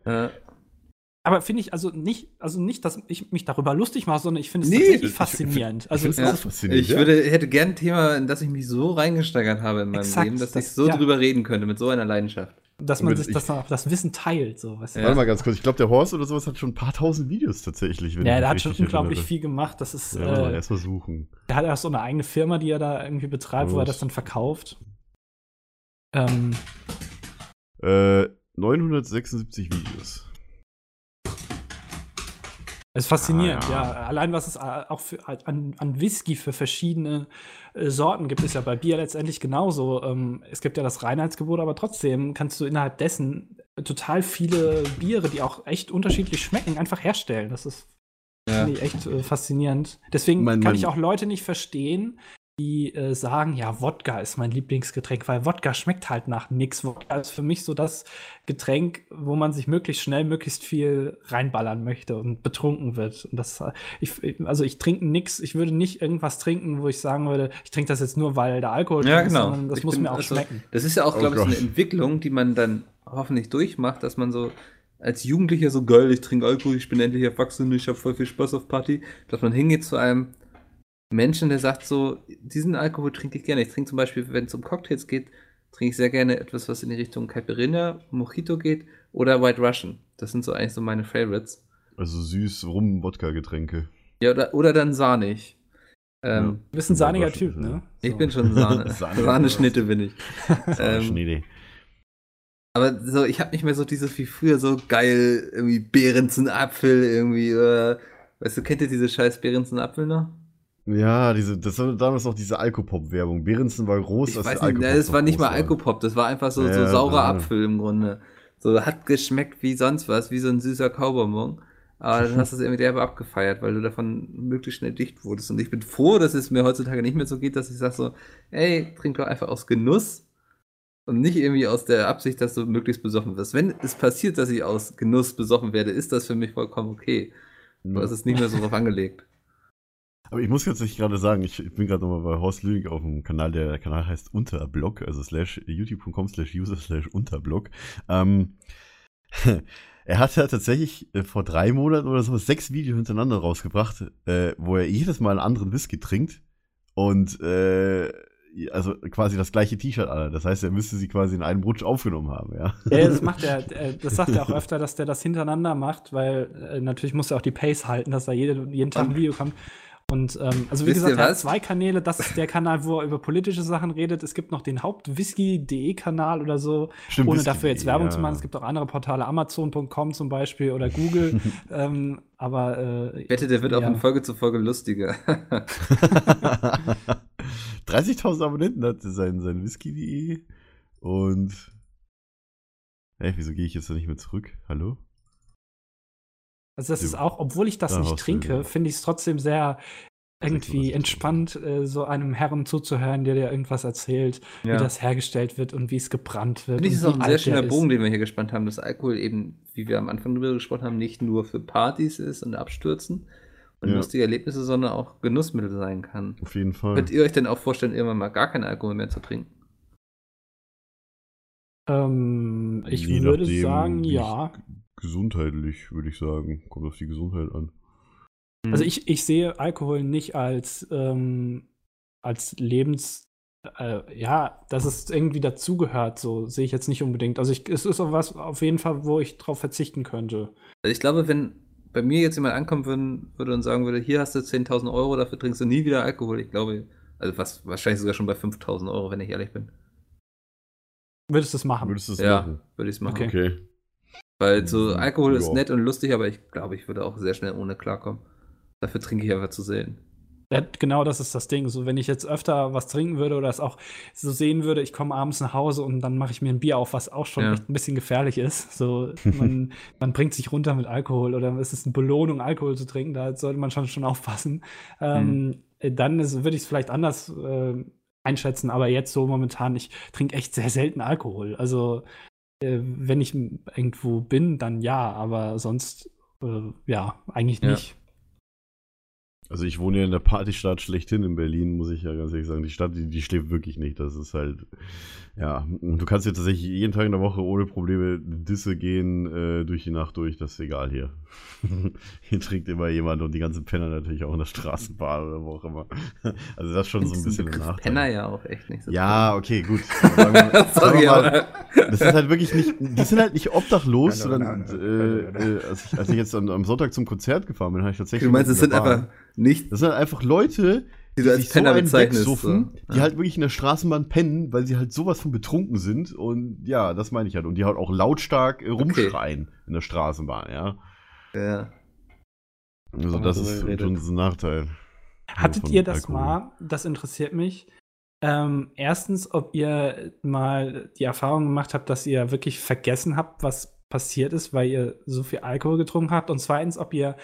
Aber finde ich also nicht, also nicht, dass ich mich darüber lustig mache, sondern ich finde es Nee, tatsächlich ich- faszinierend. ich Also find's Ja. faszinierend. ich ja. würde, hätte gern ein Thema, in das ich mich so reingesteigert habe in meinem Exakt, Leben, dass das- ich so ja. drüber reden könnte, mit so einer Leidenschaft. dass man sich ich- das, dann auch das Wissen teilt. So, weißt. Warte mal ganz kurz, ich glaube, der Horst oder sowas hat schon ein paar tausend Videos tatsächlich. wenn ich Ja, der hat schon unglaublich erinnere. viel gemacht. Das ist, Ja, äh, erstmal suchen. der hat ja auch so eine eigene Firma, die er da irgendwie betreibt, wo er das dann verkauft. Ähm, Äh, 976 Videos. Es ist faszinierend, Ah, ja. ja. Allein was es äh, auch für, an, an Whisky für verschiedene äh, Sorten gibt, ist ja bei Bier letztendlich genauso. Ähm, es gibt ja das Reinheitsgebot, aber trotzdem kannst du innerhalb dessen total viele Biere, die auch echt unterschiedlich schmecken, einfach herstellen. Das ist Ja. Echt äh, faszinierend. Deswegen Mein- kann mein- ich auch Leute nicht verstehen, die äh, sagen, ja, Wodka ist mein Lieblingsgetränk, weil Wodka schmeckt halt nach nix. Wodka ist für mich so das Getränk, wo man sich möglichst schnell, möglichst viel reinballern möchte und betrunken wird. Und das, äh, ich, also ich trinke nix, ich würde nicht irgendwas trinken, wo ich sagen würde, ich trinke das jetzt nur, weil der Alkohol Ja, drin ist, genau. sondern das Ich muss bin- mir auch also, schmecken. Das ist ja auch, Oh glaube ich, so eine. Entwicklung, die man dann hoffentlich durchmacht, dass man so als Jugendlicher so geil, ich trinke Alkohol, ich bin endlich erwachsen, ich habe voll viel Spaß auf Party, dass man hingeht zu einem Menschen, der sagt so, diesen Alkohol trinke ich gerne. Ich trinke zum Beispiel, wenn es um Cocktails geht, trinke ich sehr gerne etwas, was in die Richtung Caipirinha, Mojito geht oder White Russian. Das sind so eigentlich so meine Favorites. Also süß Rum-Wodka-Getränke. Ja, oder, oder dann sahnig. Ähm, Du bist ein sahniger Typ, ne? Ich So. bin schon Sahne. Sahne. Sahneschnitte bin ich. ähm, Schnee. Aber so, ich habe nicht mehr so dieses wie früher so geil, irgendwie Behrensen Apfel, irgendwie, äh, weißt du, kennt ihr diese scheiß Behrensen Apfel noch? Ja, diese, das war damals noch diese Alkopop-Werbung. Behrensen war groß, Ich als weiß nicht, Alkopop das war nicht mal Alkopop, das war einfach so, Ja, so saurer ja. Apfel im Grunde. So hat geschmeckt wie sonst was, wie so ein süßer Kaubonbon. Aber dann hast du es irgendwie derbe abgefeiert, weil du davon möglichst schnell dicht wurdest. Und ich bin froh, dass es mir heutzutage nicht mehr so geht, dass ich sage so, ey, trink doch einfach aus Genuss und nicht irgendwie aus der Absicht, dass du möglichst besoffen wirst. Wenn es passiert, dass ich aus Genuss besoffen werde, ist das für mich vollkommen okay. Ja. Aber es ist nicht mehr so drauf angelegt. Aber ich muss jetzt nicht gerade sagen, ich, ich bin gerade nochmal bei Horst Lünig auf dem Kanal, der Kanal heißt Unterblog, also slash youtube.com slash user slash Unterblog. Ähm, er hat ja tatsächlich äh, vor drei Monaten oder so sechs Videos hintereinander rausgebracht, äh, wo er jedes Mal einen anderen Whisky trinkt. Und äh, also quasi das gleiche T-Shirt an. Das heißt, er müsste sie quasi in einem Rutsch aufgenommen haben, ja. Ja, das macht er, äh, das sagt er auch öfter, dass der das hintereinander macht, weil äh, natürlich muss er auch die Pace halten, dass da jede, jeden Tag ein Video kommt. Und ähm, also wie Wisst gesagt, er hat zwei Kanäle. Das ist der Kanal, wo er über politische Sachen redet. Es gibt noch den Haupt-Whisky.de-Kanal oder so, Stimmt, ohne Whisky.de, dafür jetzt Werbung ja. zu machen. Es gibt auch andere Portale, Amazon.com zum Beispiel oder Google. ähm, aber äh, Ich wette, der wird auch Ja. von Folge zu Folge lustiger. 30.000 Abonnenten hat sein, sein Whisky.de und. Hä, wieso gehe ich jetzt da nicht mehr zurück? Hallo? Also das ist auch, obwohl ich das da nicht trinke, finde ich es trotzdem sehr irgendwie entspannt, äh, so einem Herren zuzuhören, der dir irgendwas erzählt, Ja. wie das hergestellt wird und wie es gebrannt wird. Finde ich, und ist auch ein sehr schöner ist. Bogen, den wir hier gespannt haben, dass Alkohol eben, wie wir am Anfang drüber gesprochen haben, nicht nur für Partys ist und Abstürzen und Ja. lustige Erlebnisse, sondern auch Genussmittel sein kann. Auf jeden Fall. Könnt ihr euch denn auch vorstellen, irgendwann mal gar keinen Alkohol mehr zu trinken? Ähm, ich Je würde nachdem, sagen, ja. Gesundheitlich, würde ich sagen. Kommt auf die Gesundheit an. Also ich, ich sehe Alkohol nicht als, ähm, als Lebens, äh, ja, dass es irgendwie dazugehört, so sehe ich jetzt nicht unbedingt. Also ich, es ist auch was auf jeden Fall, wo ich drauf verzichten könnte. Also ich glaube, wenn bei mir jetzt jemand ankommen würden, würde und sagen würde, hier hast du 10.000 Euro, dafür trinkst du nie wieder Alkohol. Ich glaube, also was, wahrscheinlich sogar schon bei 5.000 Euro, wenn ich ehrlich bin. Würdest du es machen? Würdest du es ja, machen? würde ich es machen. Okay. Okay. Weil so Mhm, Alkohol ist ja. nett und lustig, aber ich glaube, ich würde auch sehr schnell ohne klarkommen. Dafür trinke ich einfach zu selten. Ja, genau das ist das Ding. So, wenn ich jetzt öfter was trinken würde oder es auch so sehen würde, ich komme abends nach Hause und dann mache ich mir ein Bier auf, was auch schon Ja. echt ein bisschen gefährlich ist. So, man, man bringt sich runter mit Alkohol oder es ist eine Belohnung, Alkohol zu trinken, da sollte man schon, schon aufpassen. Ähm, äh, Dann ist- würde ich es vielleicht anders äh, einschätzen, aber jetzt so momentan, ich trinke echt sehr selten Alkohol. Also, äh, wenn ich irgendwo bin, dann ja, aber sonst, äh, ja, eigentlich Ja. nicht. Also ich wohne ja in der Partystadt schlechthin in Berlin, muss ich ja ganz ehrlich sagen. Die Stadt, die, die schläft wirklich nicht. Das ist halt, ja, und du kannst ja tatsächlich jeden Tag in der Woche ohne Probleme Disse gehen äh, durch die Nacht durch. Das ist egal hier. hier trinkt immer jemand und die ganzen Penner natürlich auch in der Straßenbahn oder wo auch immer. Also das ist schon so ein bisschen ein Nachteil. Penner ja auch echt nicht so. Ja, okay, gut. Sagen wir- sagen Sorry, wir mal, das ist halt wirklich nicht, die sind halt nicht obdachlos, sondern äh, äh, als, ich, als ich jetzt am, am Sonntag zum Konzert gefahren bin, habe ich tatsächlich. Du meinst, es in sind einfach nicht, Das sind halt einfach Leute, die du als sich so Penner einen bezeichnest. wegsuffen, so. die halt wirklich in der Straßenbahn pennen, weil sie halt sowas von betrunken sind. Und ja, das meine ich halt. Und die halt auch lautstark äh, rumschreien in der Straßenbahn, ja. Ja. Also das ist schon so ein Nachteil. Hattet ihr das Alkohol. mal? Das interessiert mich. Ähm, erstens, ob ihr mal die Erfahrung gemacht habt, dass ihr wirklich vergessen habt, was passiert ist, weil ihr so viel Alkohol getrunken habt. Und zweitens, ob ihr,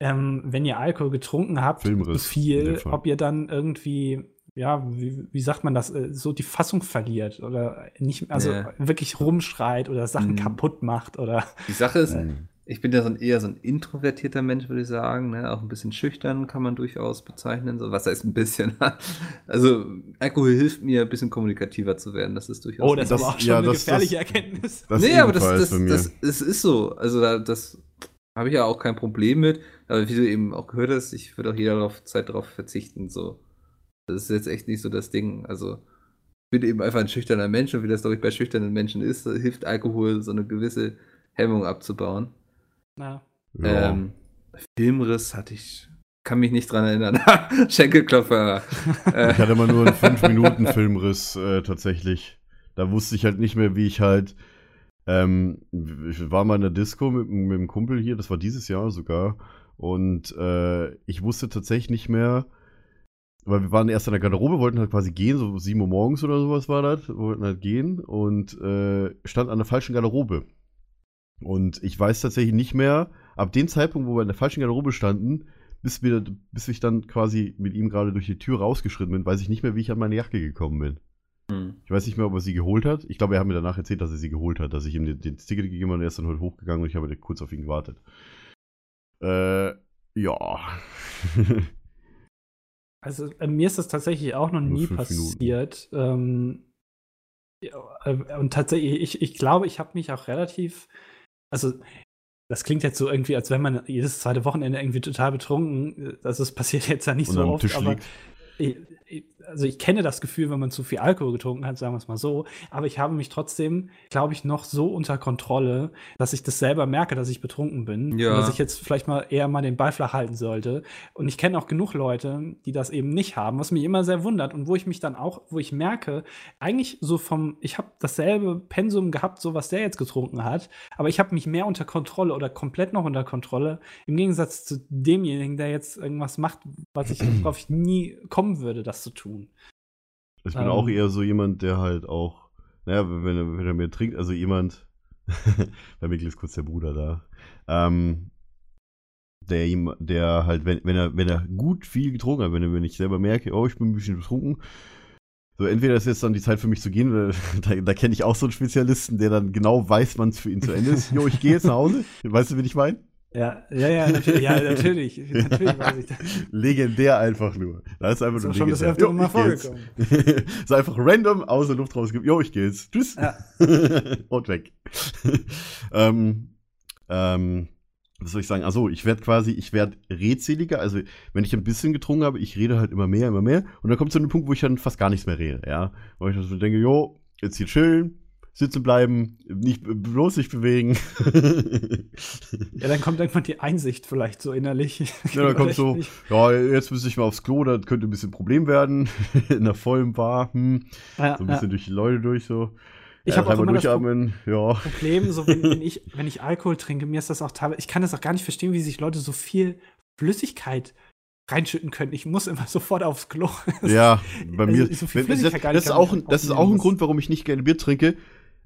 ähm, wenn ihr Alkohol getrunken habt, Filmriss viel, ob ihr dann irgendwie, ja, wie, wie sagt man das, äh, so die Fassung verliert oder nicht, also Ja. wirklich rumschreit oder Sachen Mhm. kaputt macht oder. Die Sache ist, Mhm. ich bin ja so ein, eher so ein introvertierter Mensch, würde ich sagen. Ne? Auch ein bisschen schüchtern kann man durchaus bezeichnen. So, was heißt ein bisschen? also, Alkohol hilft mir, ein bisschen kommunikativer zu werden. Das ist durchaus. Oh, das, ist aber auch schon ja, eine das- gefährliche das- Erkenntnis. Das nee, aber das, das, das, das ist so. Also, da, das habe ich ja auch kein Problem mit. Aber wie du eben auch gehört hast, ich würde auch jederzeit darauf verzichten. So. Das ist jetzt echt nicht so das Ding. Also, ich bin eben einfach ein schüchterner Mensch und wie das, glaube ich, bei schüchternen Menschen ist, hilft Alkohol, so eine gewisse Hemmung abzubauen. Ja. ja. Ähm, Filmriss hatte ich, kann mich nicht dran erinnern. Schenkelklopfer. Ich hatte mal nur einen 5-Minuten-Filmriss äh, tatsächlich. Da wusste ich halt nicht mehr, wie ich halt. Ähm, ich war mal in der Disco mit, mit einem Kumpel hier, das war dieses Jahr sogar. Und äh, ich wusste tatsächlich nicht mehr, weil wir waren erst in der Garderobe, wollten halt quasi gehen, so 7 Uhr morgens oder sowas war das, wollten halt gehen und äh, stand an der falschen Garderobe. Und ich weiß tatsächlich nicht mehr, ab dem Zeitpunkt, wo wir in der falschen Garderobe standen, bis, wir, bis ich dann quasi mit ihm gerade durch die Tür rausgeschritten bin, weiß ich nicht mehr, wie ich an meine Jacke gekommen bin. hm. Ich weiß nicht mehr, ob er sie geholt hat. Ich glaube, er hat mir danach erzählt, dass er sie geholt hat, dass ich ihm den, den Ticket gegeben habe und er ist dann heute hochgegangen und ich habe kurz auf ihn gewartet. Äh, ja. Also äh, mir ist das tatsächlich auch noch Nur nie passiert. Ähm, ja, äh, und tatsächlich, ich, ich glaube, ich habe mich auch relativ, also das klingt jetzt so irgendwie, als wenn man jedes zweite Wochenende irgendwie total betrunken, äh, also es passiert jetzt ja nicht und so oft, Tisch aber liegt. ich, ich, also ich kenne das Gefühl, wenn man zu viel Alkohol getrunken hat, sagen wir es mal so, aber ich habe mich trotzdem, glaube ich, noch so unter Kontrolle, dass ich das selber merke, dass ich betrunken bin. Ja. Und dass ich jetzt vielleicht mal eher mal den Ball flach halten sollte. Und ich kenne auch genug Leute, die das eben nicht haben, was mich immer sehr wundert und wo ich mich dann auch, wo ich merke, eigentlich so vom, ich habe dasselbe Pensum gehabt, so was der jetzt getrunken hat, aber ich habe mich mehr unter Kontrolle oder komplett noch unter Kontrolle, im Gegensatz zu demjenigen, der jetzt irgendwas macht, was ich, worauf ich nie kommen würde, das zu tun. Ich bin Ähm. auch eher so jemand, der halt auch, naja, wenn er, wenn er mehr trinkt, also jemand, bei Mikkel ist kurz der Bruder da, ähm, der, ihm- der halt, wenn, wenn er, wenn er gut viel getrunken hat, wenn, er, wenn ich selber merke, oh, ich bin ein bisschen betrunken, so entweder ist jetzt dann die Zeit für mich zu gehen, weil da, da kenne ich auch so einen Spezialisten, der dann genau weiß, wann es für ihn zu Ende ist. Jo, ich gehe jetzt nach Hause. Weißt du, wen ich meine? Ja, ja, ja, natürlich, ja, natürlich, natürlich weiß ich das. Legendär einfach nur. Da ist einfach Ist nur auch schon das legendär. Mal Jo, ich geh jetzt. so einfach random aus der Luft rausgibt. Jo, ich gehe jetzt. Tschüss. Ja. Und weg. ähm, ähm, was soll ich sagen? Also ich werde quasi, ich werde redseliger. Also wenn ich ein bisschen getrunken habe, ich rede halt immer mehr, immer mehr. Und dann kommt zu einem Punkt, wo ich dann fast gar nichts mehr rede. Ja, wo ich dann so denke, jo, jetzt hier chillen, sitzen bleiben, nicht bloß nicht bewegen. Ja, dann kommt irgendwann die Einsicht vielleicht so innerlich. Ja, dann kommt so, Nicht. ja, jetzt müsste ich mal aufs Klo, das könnte ein bisschen Problem werden. In der vollen Bar, hm, Ja, so ein ja. bisschen durch die Leute durch, so. Ich Ja, habe auch immer das Pro- durchatmen, ja. Problem, so wenn, wenn, ich, wenn ich Alkohol trinke, mir ist das auch teilweise, ich kann das auch gar nicht verstehen, wie sich Leute so viel Flüssigkeit reinschütten können. Ich muss immer sofort aufs Klo. Das Ja, bei also mir. so viel wenn- das, das, ist auch, das ist auch ein. Grund, warum ich nicht gerne Bier trinke.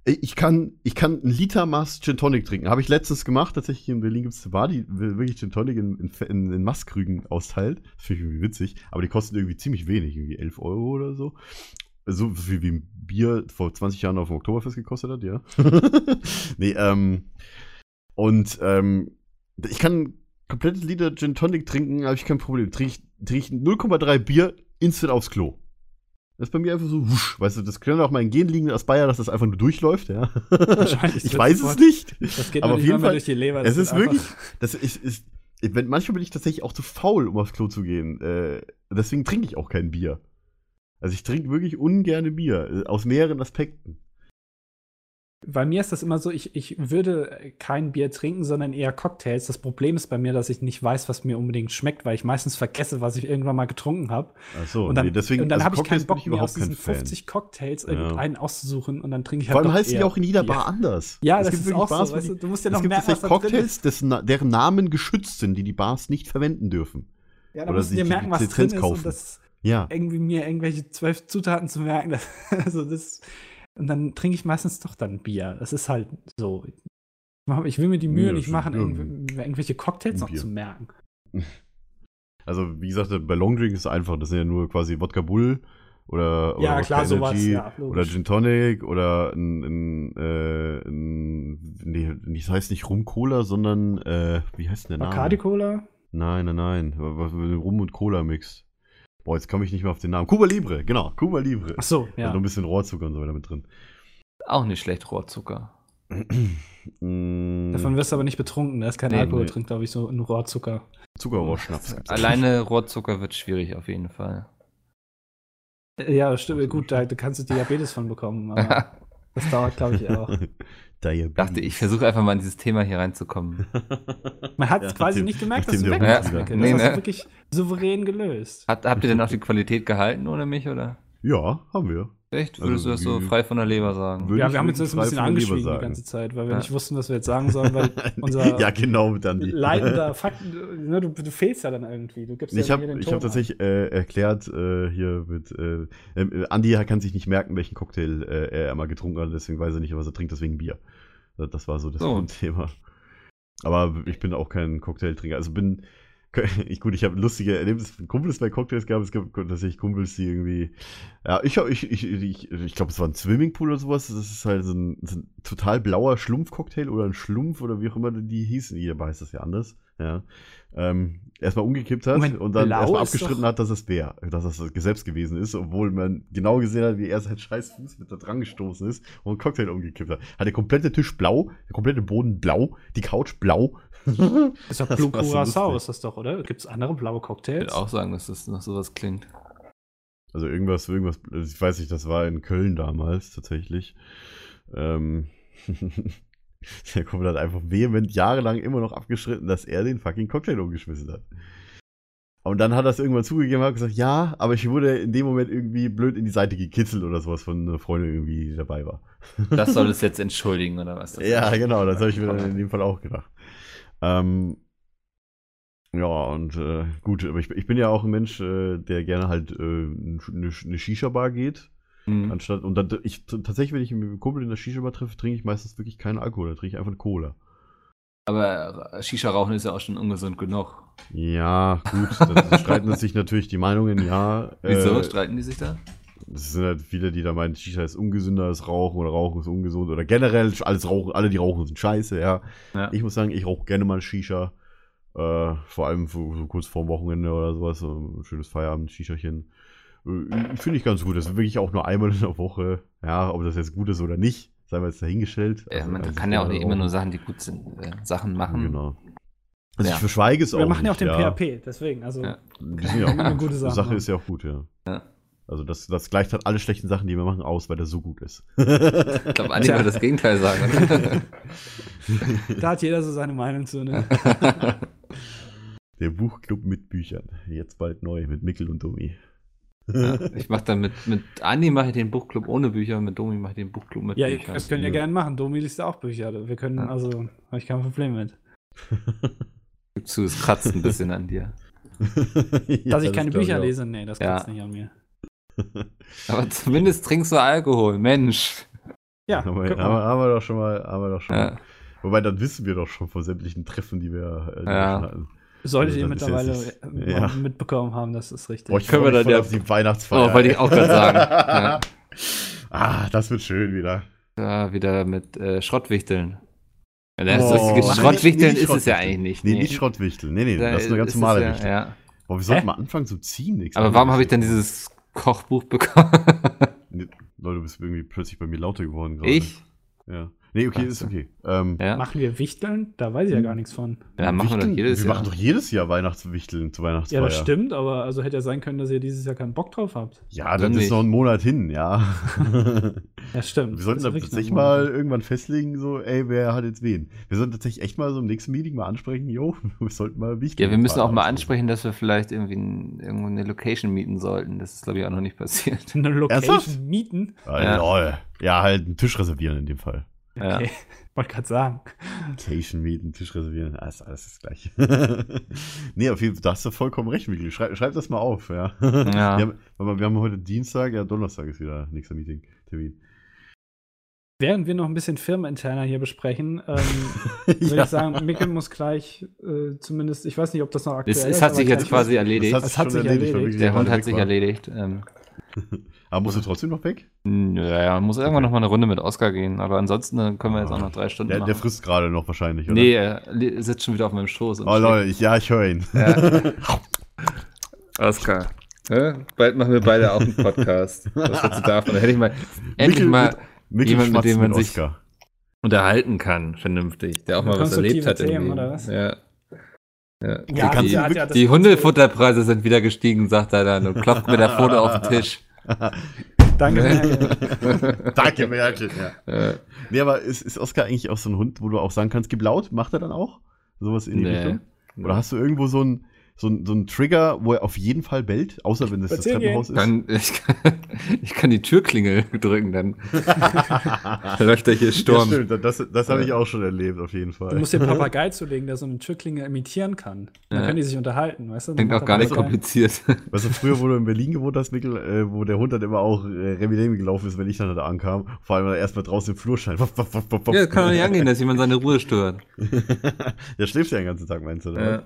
Ich kann, ich kann einen Liter Maß Gin Tonic trinken. Habe ich letztens gemacht. Tatsächlich in Berlin gibt es eine Bar, die wirklich Gin Tonic in, in, in, Maßkrügen austeilt. Das finde ich irgendwie witzig. Aber die kosten irgendwie ziemlich wenig. Irgendwie 11 Euro oder so. So viel wie ein Bier vor 20 Jahren auf dem Oktoberfest gekostet hat, ja. nee, ähm. Und, ähm, ich kann komplettes Liter Gin Tonic trinken, habe ich kein Problem. Trinke ich, trink ich 0,3 Bier instant aufs Klo. Das ist bei mir einfach so, wusch, weißt du, das könnte auch mal ein Gen liegen aus Bayer, dass das einfach nur durchläuft, ja. Wahrscheinlich. ich weiß es nicht. Das geht Aber auf jeden Fall, durch die Leber. Es ist wirklich, das ist, ist wenn, manchmal bin ich tatsächlich auch zu faul, um aufs Klo zu gehen. Äh, deswegen trinke ich auch kein Bier. Also ich trinke wirklich ungerne Bier, äh, aus mehreren Aspekten. Bei mir ist das immer so, ich, ich würde kein Bier trinken, sondern eher Cocktails. Das Problem ist bei mir, dass ich nicht weiß, was mir unbedingt schmeckt, weil ich meistens vergesse, was ich irgendwann mal getrunken habe. Achso, Und dann, nee, deswegen, und dann also habe ich keinen Bock mehr, aus diesen Fan. 50 Cocktails Ja. irgendeinen auszusuchen und dann trinke ich halt Vor allem heißen die auch in jeder Bier. Bar anders. Ja, Es das ist auch Bars, so. Weißt du, du musst ja es noch gibt merken, was. Cocktails, dessen, deren Namen geschützt sind, die die Bars nicht verwenden dürfen. Ja, da musst du dir merken, was drin ist kaufen. und das Ja. irgendwie mir irgendwelche zwölf Zutaten zu merken. Das, also das, und dann trinke ich meistens doch dann Bier. Das ist halt so. Ich will mir die Mühe Ja, nicht machen, ja. irgendw- irgendwelche Cocktails noch Bier. zu merken. Also, wie gesagt, bei Long Drink ist es einfach. Das sind ja nur quasi Wodka Bull oder, Ja, oder klar, Wodka sowas, Energy ja, oder Gin Tonic oder ein, ein, äh, ein nee, das heißt nicht Rum Cola, sondern äh, wie heißt denn der Name? Bacardi Cola? Nein, nein, nein. Rum und Cola Mix. Boah, jetzt komme ich nicht mehr auf den Namen. Cuba Libre, genau, Cuba Libre. Ach so, Ja. noch ein bisschen Rohrzucker und so weiter mit drin. Auch nicht schlecht, Rohrzucker. Mm, Davon wirst du aber nicht betrunken. Da ist kein Nee, Alkohol nee. drin, glaube ich, so ein Rohrzucker. Zuckerrohrschnaps. Alleine Rohrzucker wird schwierig auf jeden Fall. Äh, Ja, stimmt. Gut, da, da kannst du Diabetes von bekommen. Aber das dauert, glaube ich, auch. Diabetes. Dachte, ich versuche einfach mal in dieses Thema hier reinzukommen. Man hat Ja, quasi nachdem- nicht gemerkt, dass du weg bist. Mikkel. wieder- Das Nee, hast du ne? wirklich souverän gelöst. Hat, habt ihr denn auch die Qualität gehalten ohne mich, oder? Ja, haben wir. Echt? Also, Würdest du das so frei von der Leber sagen? Ja, wir haben jetzt ein bisschen angeschwiegen die ganze Zeit, weil wir Ja. nicht wussten, was wir jetzt sagen sollen, weil unser ja, genau, dann leitender Fakten, ne, du, du fehlst ja dann irgendwie. Du gibst Ich ja habe den ich hab ab. tatsächlich äh, erklärt äh, hier mit äh, äh, Andi kann sich nicht merken, welchen Cocktail äh, er mal getrunken hat, deswegen weiß er nicht, was er trinkt, deswegen Bier. Das- Das war so das So. Thema. Aber ich bin auch kein Cocktailtrinker. Also bin ich gut, ich habe lustige Erlebnisse mit Kumpels bei Cocktails gehabt. Es gab tatsächlich Kumpels, die irgendwie ja, ich ich ich ich, ich glaube, es war ein Swimmingpool oder sowas. Das ist halt so ein, so ein total blauer Schlumpfcocktail oder ein Schlumpf oder wie auch immer die hießen. Jeder heißt das ja anders. Ja. Ähm, erstmal umgekippt hat Moment, und dann erstmal abgestritten hat, dass es wäre, dass das selbst gewesen ist, obwohl man genau gesehen hat, wie er seinen scheiß Fuß mit da dran gestoßen ist und einen Cocktail umgekippt hat. Hat der komplette Tisch blau, der komplette Boden blau, die Couch blau. Ist doch Das Blue Curacao, ist das doch, oder? Gibt es andere blaue Ich Cocktails? würde auch sagen, dass das noch sowas klingt. Also irgendwas, irgendwas, also ich weiß nicht, das war in Köln damals tatsächlich. Ähm, der Kumpel hat einfach vehement jahrelang immer noch abgeschritten, dass er den fucking Cocktail umgeschmissen hat. Und dann hat er es irgendwann zugegeben und hat gesagt, ja, aber ich wurde in dem Moment irgendwie blöd in die Seite gekitzelt oder sowas von einer Freundin irgendwie, die dabei war. Das soll es jetzt entschuldigen, oder was? Das Ja, genau, das habe ich mir dann in dem Fall auch gedacht. Ähm, ja, und äh, gut, aber ich, ich bin ja auch ein Mensch, äh, der gerne halt äh, eine, eine Shisha-Bar geht. Hm. Anstatt, und dann, ich, tatsächlich, wenn ich mit einem Kumpel in der Shisha-Bar treffe, trinke ich meistens wirklich keinen Alkohol, dann trinke ich einfach eine Cola. Aber Shisha-Rauchen ist ja auch schon ungesund genug. Ja, gut, da streiten sich natürlich die Meinungen, ja. Wieso? Äh, Streiten die sich da? Es sind halt viele, die da meinen, Shisha ist ungesünder als Rauchen oder Rauchen ist ungesund oder generell alles Rauchen, alle, die rauchen, sind scheiße, ja. Ja. Ich muss sagen, ich rauche gerne mal Shisha. Äh, vor allem so, so kurz vorm Wochenende oder sowas. So ein schönes Feierabend-Shishachen. Äh, Finde ich ganz gut. Das ist wirklich auch nur einmal in der Woche. Ja, ob das jetzt gut ist oder nicht, sei mal jetzt dahingestellt. Ja, Also, man also kann ja auch nicht immer nur. Sachen, die gut sind, äh, Sachen machen. Genau. Also Ja. ich verschweige es auch. Wir machen ja auch nicht, den PHP, deswegen. Also, Ja. Die sind ja auch Eine gute Sache. Sache ist ja auch gut, ja. Ja. Also das, das gleicht halt alle schlechten Sachen, die wir machen, aus, weil der so gut ist. Ich glaube, eigentlich Tja. würde das Gegenteil sagen. da hat jeder so seine Meinung zu. Ne? Der Buchclub mit Büchern. Jetzt bald neu mit Mickel und Domi. ja, ich mache dann mit, mit Andi mache ich den Buchclub ohne Bücher, mit Domi mache ich den Buchclub mit Ja, Büchern. das können wir Ja. gerne machen. Domi liest ja auch Bücher. Wir können, Ja. also, habe ich kein Problem mit. Gib zu, es kratzt ein bisschen an dir. Dass ich keine Bücher lese. lese, nee, das Ja. kann's nicht an mir. Aber zumindest trinkst du Alkohol, Mensch. Ja, wir, wir, mal. haben wir doch schon mal. Haben wir doch schon Ja. mal. Wobei, dann wissen wir doch schon von sämtlichen Treffen, die wir, äh, die wir Ja. schon hatten. solltet also ihr das ist mittlerweile jetzt äh, ja. mitbekommen haben, das ist richtig. Boah, ich Können wir dann ja- auf die Weihnachtsfeier. Oh, wollte ich auch gerade sagen. Ja. Ah, das wird schön wieder. Ja, wieder mit äh, Schrottwichteln. Ja, das Oh. lustige Nee, nee, Schrottwichteln ist es ja Schrottwichteln. eigentlich nicht. Nee, nicht Schrottwichteln. Nee, nee, Da das ist eine ganz normale ja, Wichtel. ja. Boah, wir sollten Hä? mal anfangen zu ziehen. Aber warum habe ich denn dieses Kochbuch bekommen? Leute, du bist irgendwie plötzlich bei mir lauter geworden gerade. ich? Ja. Nee, okay, ist okay. Ähm, Ja. Machen wir Wichteln? Da weiß ich ja gar nichts von. Ja, machen wir doch jedes wir Jahr. machen doch jedes Jahr Weihnachtswichteln zu Weihnachtsfeier. Ja, das stimmt, aber also hätte ja sein können, dass ihr dieses Jahr keinen Bock drauf habt. Ja, Dann das ist nicht. noch ein Monat hin, ja. Ja, stimmt. wir sollten tatsächlich mal irgendwann festlegen, so, ey, wer hat jetzt wen? Wir sollten tatsächlich echt mal so im nächsten Meeting mal ansprechen, jo, wir sollten mal Wichteln. Ja, wir müssen auch mal ansprechen, dass wir vielleicht irgendwie ein, irgendwo eine Location mieten sollten. Das ist, glaube ich, auch noch nicht passiert. Eine Location Ernsthaft? mieten? Ah, Ja. lol. Ja, halt einen Tisch reservieren in dem Fall. Ja. Okay, wollte gerade sagen. Location mieten, Tisch reservieren, alles, alles das gleiche. nee, auf jeden Fall, da hast du vollkommen recht, Mikkel. Schreib, schreib das mal auf, ja. Ja. Wir, haben, wir haben heute Dienstag, ja, Donnerstag ist wieder nächster Meeting, Termin. Während wir noch ein bisschen firmeninterner hier besprechen, ähm, würde ich sagen, Mikkel muss gleich äh, zumindest, ich weiß nicht, ob das noch aktuell Es, ist. es hat sich jetzt quasi erledigt. Das hat sich erledigt. Mikkel Der Hund hat sich erledigt. Ähm, Aber musst du trotzdem noch weg? ja, ja, muss irgendwann noch mal eine Runde mit Oscar gehen. Aber ansonsten äh, können wir jetzt auch noch drei Stunden Der, der frisst gerade noch wahrscheinlich, oder? Nee, er sitzt schon wieder auf meinem Schoß. und Oh Leute, ich, ja, ich höre ihn. schläft. Oscar. Ja, bald machen wir beide auch einen Podcast. Was dazu davon? Da hätte ich mal endlich Mikkel mal mit- jemand, mit dem man mit sich unterhalten kann, vernünftig. Der auch mal was erlebt hat. Themen, was? Ja. Ja. Die, die, ja- hat ja die Hundefutterpreise sind wieder gestiegen, sagt er dann und klopft mir der Foto auf den Tisch. Danke, Merkel. Danke, Merkel. Ja. Nee, aber ist, ist Oscar eigentlich auch so ein Hund, wo du auch sagen kannst, gib laut? Macht er dann auch? Sowas in die nee. Richtung? Oder hast du irgendwo so einen so ein, so ein Trigger, wo er auf jeden Fall bellt? Außer wenn es das Spazieren Treppenhaus ist? Kann, ich, kann, ich kann die Türklingel drücken, dann läuft er hier Ja, Sturm. stimmt, das, das habe ich auch schon erlebt, auf jeden Fall. Du musst dir einen Papagei zulegen, der so eine Türklinge imitieren kann. Dann Ja. können die sich unterhalten, weißt du? Klingt auch gar der nicht Papagei- kompliziert. Weißt du, früher, wo du in Berlin gewohnt hast, Mikkel, äh, wo der Hund dann immer auch äh, Remi Demi gelaufen ist, wenn ich dann da ankam. Vor allem erstmal draußen im Flur scheint. Ja, das kann doch nicht angehen, dass jemand seine Ruhe stört. ja, schläfst du ja den ganzen Tag, meinst du? Oder? Ja.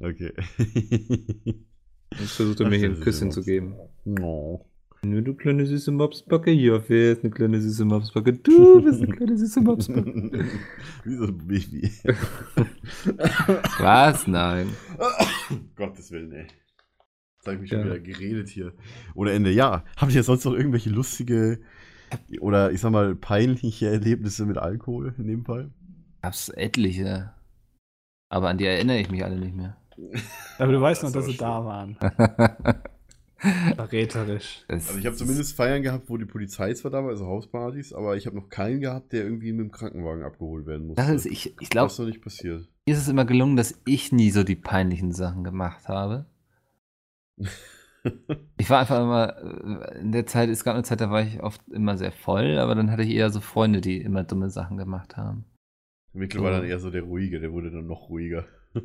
Okay. Jetzt versucht er mir hier ein Küsschen zu geben. Oh. Nur du kleine süße Mopsbacke, hier, wer ist eine kleine süße Mopsbacke? Du bist eine kleine süße Mopsbacke. Wie so ein Baby. Was? Nein. Gottes Willen, ey. Jetzt habe ich mich schon Ja. wieder geredet hier. Ohne Ende. Ja, habe ich jetzt sonst noch irgendwelche lustige oder ich sag mal peinliche Erlebnisse mit Alkohol in dem Fall? Gab's etliche. Aber an die erinnere ich mich alle nicht mehr. Aber du weißt noch, Das dass sie da waren. Verräterisch. Das- Also ich habe zumindest Feiern gehabt, wo die Polizei zwar da war, also Hauspartys, aber ich habe noch keinen gehabt, der irgendwie mit dem Krankenwagen abgeholt werden musste. Sache ist, ich, ich das glaube, ist noch nicht passiert. mir ist es immer gelungen, dass ich nie so die peinlichen Sachen gemacht habe. Ich war einfach immer, äh, in der Zeit, es gab eine Zeit, da war ich oft immer sehr voll, aber dann hatte ich eher so Freunde, die immer dumme Sachen gemacht haben. Mikkel war dann eher so der Ruhige, der wurde dann noch ruhiger.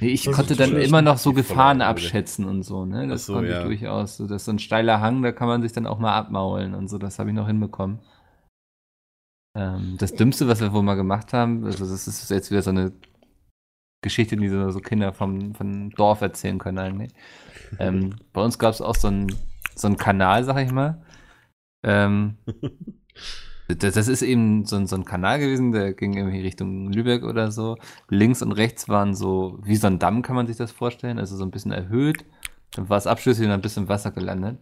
Nee, ich Das konnte dann immer noch so Gefahren abschätzen und so, ne? Das so, konnte ja. ich durchaus. So, das ist so ein steiler Hang, da kann man sich dann auch mal abmaulen und so, das habe ich noch hinbekommen. Ähm, das Dümmste, was wir wohl mal gemacht haben, also das ist jetzt wieder so eine Geschichte, die so, so Kinder vom, vom Dorf erzählen können eigentlich. Ähm, bei uns gab es auch so einen so einen Kanal, sag ich mal. Ähm, das, das ist eben so ein, so ein Kanal gewesen, der ging irgendwie Richtung Lübeck oder so. Links und rechts waren so, wie so ein Damm kann man sich das vorstellen, also so ein bisschen erhöht. Dann war es abschließend und ein bisschen im Wasser gelandet.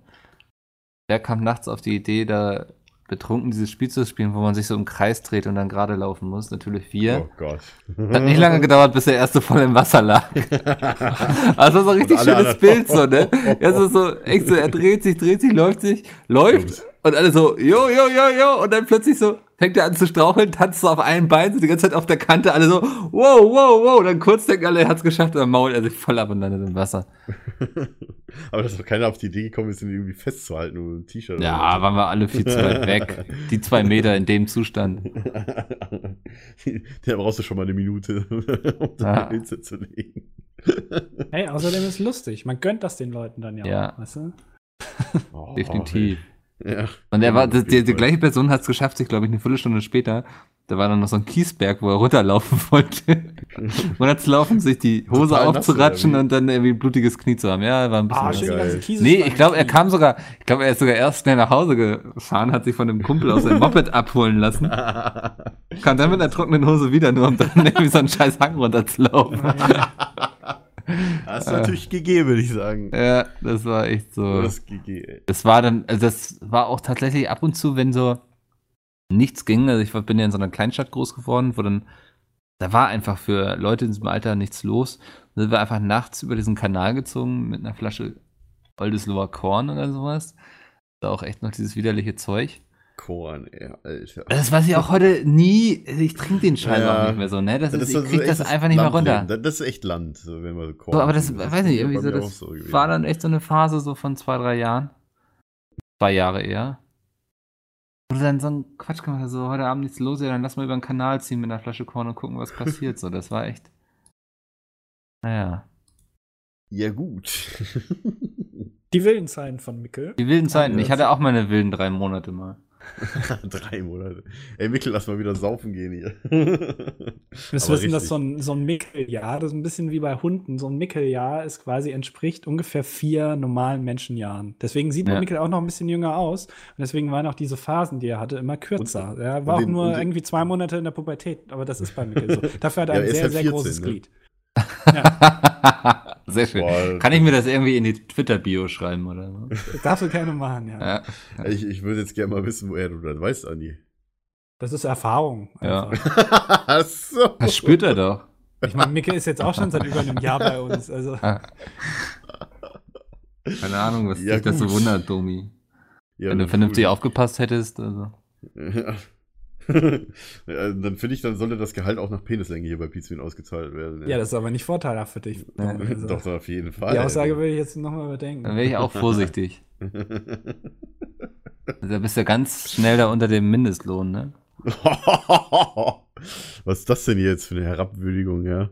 Der kam nachts auf die Idee, da betrunken dieses Spiel zu spielen, wo man sich so im Kreis dreht und dann gerade laufen muss. Natürlich wir. Oh Gott. Hat nicht lange gedauert, bis der erste voll im Wasser lag. Also so ein richtig schönes Bild, so, ne? Ja, so, so, echt so, er dreht sich, dreht sich, läuft sich, läuft und alle so, jo, jo, jo, jo, und dann plötzlich so, fängt er an zu straucheln, tanzt so auf einem Bein, so die ganze Zeit auf der Kante, alle so, wow, wow, wow, dann kurz denken alle, er hat's geschafft, und dann mault er sich voll ab und landet im Wasser. Aber dass doch keiner auf die Idee gekommen ist, ihn irgendwie festzuhalten mit einem T-Shirt. Ja, waren wir alle viel zu weit weg. Die zwei Meter in dem Zustand. Der brauchst du schon mal eine Minute, um deine Pilze zu legen. Hey, außerdem ist es lustig. Man gönnt das den Leuten dann ja, Ja. auch, weißt du? Oh, Definitiv. Ja. Und er war, die, die, gleiche Person hat es geschafft, sich, glaube ich, eine Viertelstunde später, da war dann noch so ein Kiesberg, wo er runterlaufen wollte. Und hat zu laufen, sich die Hose Total aufzuratschen und dann irgendwie ein blutiges Knie zu haben. Ja, war ein bisschen. Ah, nee, ich glaube, er kam sogar, ich glaube, er ist sogar erst schnell nach Hause gefahren, hat sich von einem Kumpel aus seinem Moped abholen lassen, kam dann mit einer trockenen Hose wieder, nur um dann irgendwie so einen scheiß Hang runterzulaufen. Hast du natürlich gegeben, würde ich sagen. Ja, das war echt so. Gegeben. Das war dann, also das war auch tatsächlich ab und zu, wenn so nichts ging. Also ich bin ja in so einer Kleinstadt groß geworden, wo dann, da war einfach für Leute in diesem Alter nichts los. Dann sind wir einfach nachts über diesen Kanal gezogen mit einer Flasche Oldesloher Korn oder sowas. Da auch echt noch dieses widerliche Zeug. Korn, ey, Alter. Das weiß ich auch heute nie, ich trinke den Scheiß Ja. auch nicht mehr so, ne? Das, ist, so- ich krieg so das einfach nicht mehr runter. Das ist echt Land, so, wenn man so Korn So, aber das, trinkt. weiß nicht, ist irgendwie so, das gewesen. war dann echt so eine Phase so von zwei, drei Jahren. Zwei Jahre eher. Wo du dann so einen Quatsch gemacht hast, so heute Abend nichts los, ja, dann lass mal über den Kanal ziehen mit einer Flasche Korn und gucken, was passiert. So, das war echt. Naja. Ja, gut. Die wilden Zeiten von Mickel. Die wilden Zeiten. Ich hatte auch meine wilden drei Monate mal. Drei Monate. Ey, Mikkel, lass mal wieder saufen gehen hier. Wir Aber wissen, dass so ein, so ein Mickeljahr, das ist ein bisschen wie bei Hunden, so ein Mickeljahr ist quasi entspricht ungefähr vier normalen Menschenjahren. Deswegen sieht Ja. Mickel auch noch ein bisschen jünger aus. Und deswegen waren auch diese Phasen, die er hatte, immer kürzer. er und war auch den- nur und den- irgendwie zwei Monate in der Pubertät, aber das ist bei Mickel so. Dafür hat er Ja, ein er sehr, halt sehr 14, großes ne? Glied. Ja, Sehr schön. Boah. Kann ich mir das irgendwie in die Twitter-Bio schreiben oder so? das darfst du gerne machen, ja. Ja. Ich, ich würde jetzt gerne mal wissen, woher du das weißt, Andi. Das ist Erfahrung. Ja. einfach. Ach so. Das spürt er doch. Ich meine, Mickel ist jetzt auch schon seit über einem Jahr bei uns. Also, Keine Ahnung, was Ja, dich das so gut. wundert, Domi. Ja, Wenn du vernünftig ist aufgepasst hättest. Also. Ja. Ja, dann finde ich, dann sollte das Gehalt auch nach Penislänge hier bei Pizmin ausgezahlt werden. ja, das ist aber nicht vorteilhaft für dich. Ja. Also, Doch, auf jeden Fall. die Aussage will ich jetzt nochmal überdenken. Dann wäre ich auch vorsichtig. Also, Da bist du ganz schnell da unter dem Mindestlohn, ne? Was ist das denn jetzt für eine Herabwürdigung, ja?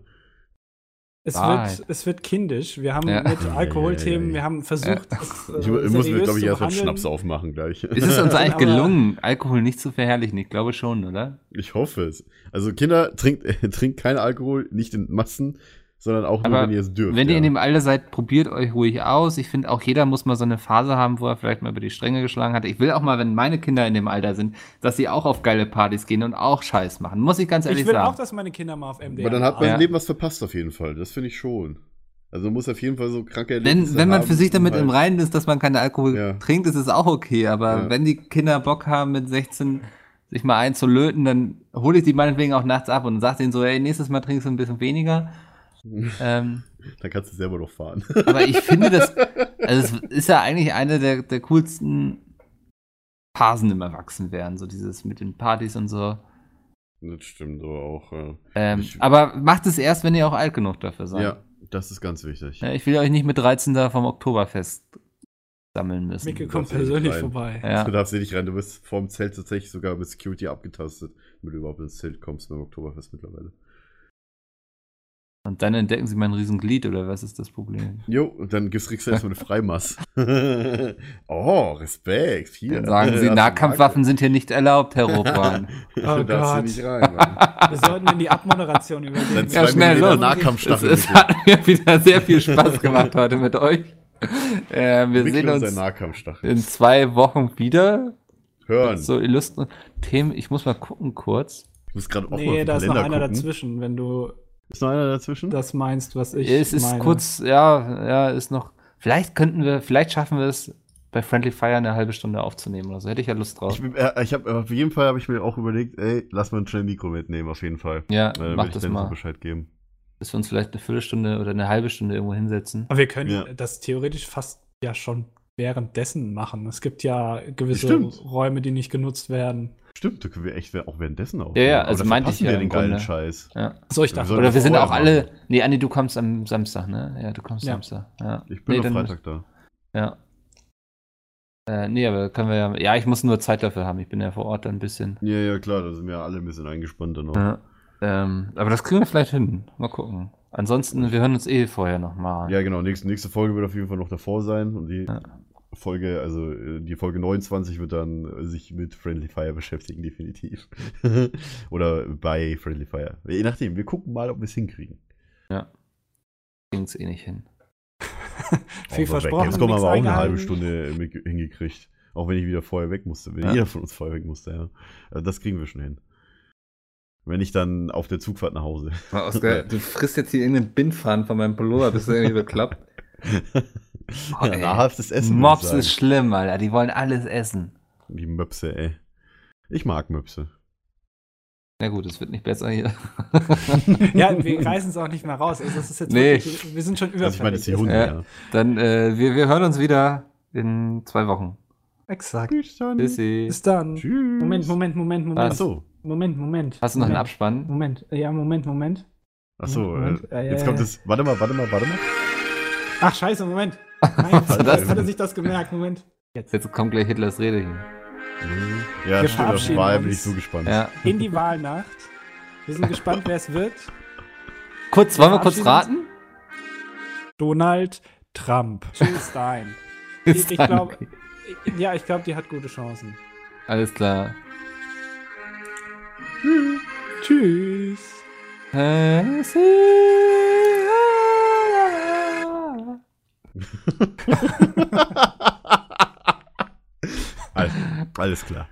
Es wird, es wird kindisch. Wir haben Ja. mit Alkoholthemen, ja, ja. wir haben versucht, es, äh, Ich, mu- ich muss mir, glaube ich, zu erst mal behandeln. Schnaps aufmachen gleich. Ist es uns eigentlich gelungen, Alkohol nicht zu verherrlichen? Ich glaube schon, oder? Ich hoffe es. Also Kinder, trinkt, trinkt keinen Alkohol, nicht in Massen, sondern auch nur, Aber wenn ihr es dürft. Wenn ihr ja. in dem Alter seid, probiert euch ruhig aus. Ich finde, auch jeder muss mal so eine Phase haben, wo er vielleicht mal über die Stränge geschlagen hat. Ich will auch mal, wenn meine Kinder in dem Alter sind, dass sie auch auf geile Partys gehen und auch Scheiß machen. Muss ich ganz ehrlich Ich will sagen. auch, dass meine Kinder mal auf MDR Aber dann hat man Ja. im Leben was verpasst auf jeden Fall. Das finde ich schon. Also man muss auf jeden Fall so kranke wenn, Erlebnisse wenn man haben, für sich damit um im halt- Reinen ist, dass man keinen Alkohol Ja. trinkt, ist es auch okay. Aber Ja. wenn die Kinder Bock haben, mit 16 sich mal einzulöten, dann hole ich die meinetwegen auch nachts ab und sage denen so, ey, nächstes Mal trinkst du ein bisschen weniger. ähm, Dann kannst du selber noch fahren. Aber ich finde das, also es ist ja eigentlich eine der, der coolsten Phasen im Erwachsenwerden, so dieses mit den Partys und so. Das stimmt aber auch. Ja. Ähm, Ich- aber macht es erst, wenn ihr auch alt genug dafür seid. ja, das ist ganz wichtig. Ja, ich will euch nicht mit 13 da vom Oktoberfest sammeln müssen. Micke kommt persönlich vorbei. Ja. Du darfst hier nicht rein, du wirst vorm Zelt tatsächlich sogar mit Security abgetastet, damit du überhaupt ins Zelt kommst beim Oktoberfest mittlerweile. Und dann entdecken sie mein Riesenglied, oder was ist das Problem? Jo, und dann gibt's kriegst du erstmal eine Freimass. oh, Respekt. Hier. Dann sagen sie, Nahkampfwaffen sind hier nicht erlaubt, Herr Robran. Du Oh Gott. nicht rein, Mann. Wir sollten in die Abmoderation übergehen. Dann Ja, schnell los. Es, es hat mir wieder sehr viel Spaß gemacht heute mit euch. Äh, wir sehen uns in zwei Wochen wieder. Hören. So illustre Themen. Ich muss mal gucken kurz. Ich muss gerade auch mal auf Nee, da ist noch einer gucken. dazwischen, wenn du Ist noch einer dazwischen? das meinst, was ich es ist meine. kurz, ja, ja, ist noch. Vielleicht könnten wir, vielleicht schaffen wir es, bei Friendly Fire eine halbe Stunde aufzunehmen oder so. Hätte ich ja Lust drauf. Ich, äh, ich habe auf jeden Fall habe ich mir auch überlegt, ey, lass mal ein schnell Mikro mitnehmen, auf jeden Fall. ja, Äh, mach ich das Dennis mal. Bescheid geben. Dass wir uns vielleicht eine Viertelstunde oder eine halbe Stunde irgendwo hinsetzen. Aber wir können Ja. das theoretisch fast ja schon währenddessen machen. Es gibt ja gewisse Stimmt. Räume, die nicht genutzt werden. Stimmt, da können wir echt auch währenddessen auf. Ja, ja, also meinte ich wir ja den geilen Grunde. Scheiß. Ja. So, ich dachte, Oder wir sind auch alle. machen. Nee, Andi, du kommst am Samstag, ne? Ja, du kommst Ja. Samstag. Ja. Ich bin nee, am Freitag da. Ja. Äh, nee, aber können wir ja. Ja, ich muss nur Zeit dafür haben. Ich bin ja vor Ort dann ein bisschen. Ja, ja, klar, da sind wir alle ein bisschen eingespannt dann noch. Ja. Ähm, aber das kriegen wir vielleicht hin. Mal gucken. Ansonsten, wir hören uns eh vorher nochmal. Ja, genau. Nächste, nächste Folge wird auf jeden Fall noch davor sein. Und die Ja. Folge, also äh, die Folge 29 wird dann äh, sich mit Friendly Fire beschäftigen, definitiv. Oder bei Friendly Fire. Je nachdem, wir gucken mal, ob wir es hinkriegen. Kriegen es eh nicht hin. viel versprochen. Jetzt kommen wir aber auch eine halbe Stunde äh, hingekriegt. Auch wenn ich wieder vorher weg musste. Wenn Ja. jeder von uns vorher weg musste, ja. Also das kriegen wir schon hin. Wenn ich dann auf der Zugfahrt nach Hause. Oskar, du frisst jetzt hier irgendeinen Bindfaden von meinem Pullover. Bist du irgendwie bekloppt? Oh, ja, nahrhaftes Essen. Ich ist schlimm, Alter. Die wollen alles essen. Die Möpse, ey. Ich mag Möpse. Na gut, es wird nicht besser hier. Ja, wir reißen es auch nicht mehr raus. Also, das ist jetzt Nee. wirklich, wir sind schon über. Also ich meine, jetzt die Hunde, Ja. ja. Dann, äh, wir, wir hören uns wieder in zwei Wochen. Exakt. Bis dann. Bis dann. Tschüss. Moment, Moment, Moment, Moment. Achso. Moment, Moment. Hast du noch einen Moment. Abspann? Moment. Ja, Moment, Moment. Achso, Moment, äh, jetzt kommt es. Warte mal, warte mal, warte mal. Ach, scheiße, Moment. Nein, Was jetzt hat er sich das gemerkt. Moment. Jetzt. Jetzt kommt gleich Hitlers Rede hier. Ja, Wir stimmt, auf Wahl bin ich so gespannt. Ja. In die Wahlnacht. Wir sind gespannt, wer es wird. Kurz, wollen wir kurz raten? Donald Trump. Jill Stein. Ist Ich, ich glaube, ja, ich glaube, die hat gute Chancen. Alles klar. Tschüss. alles, alles klar.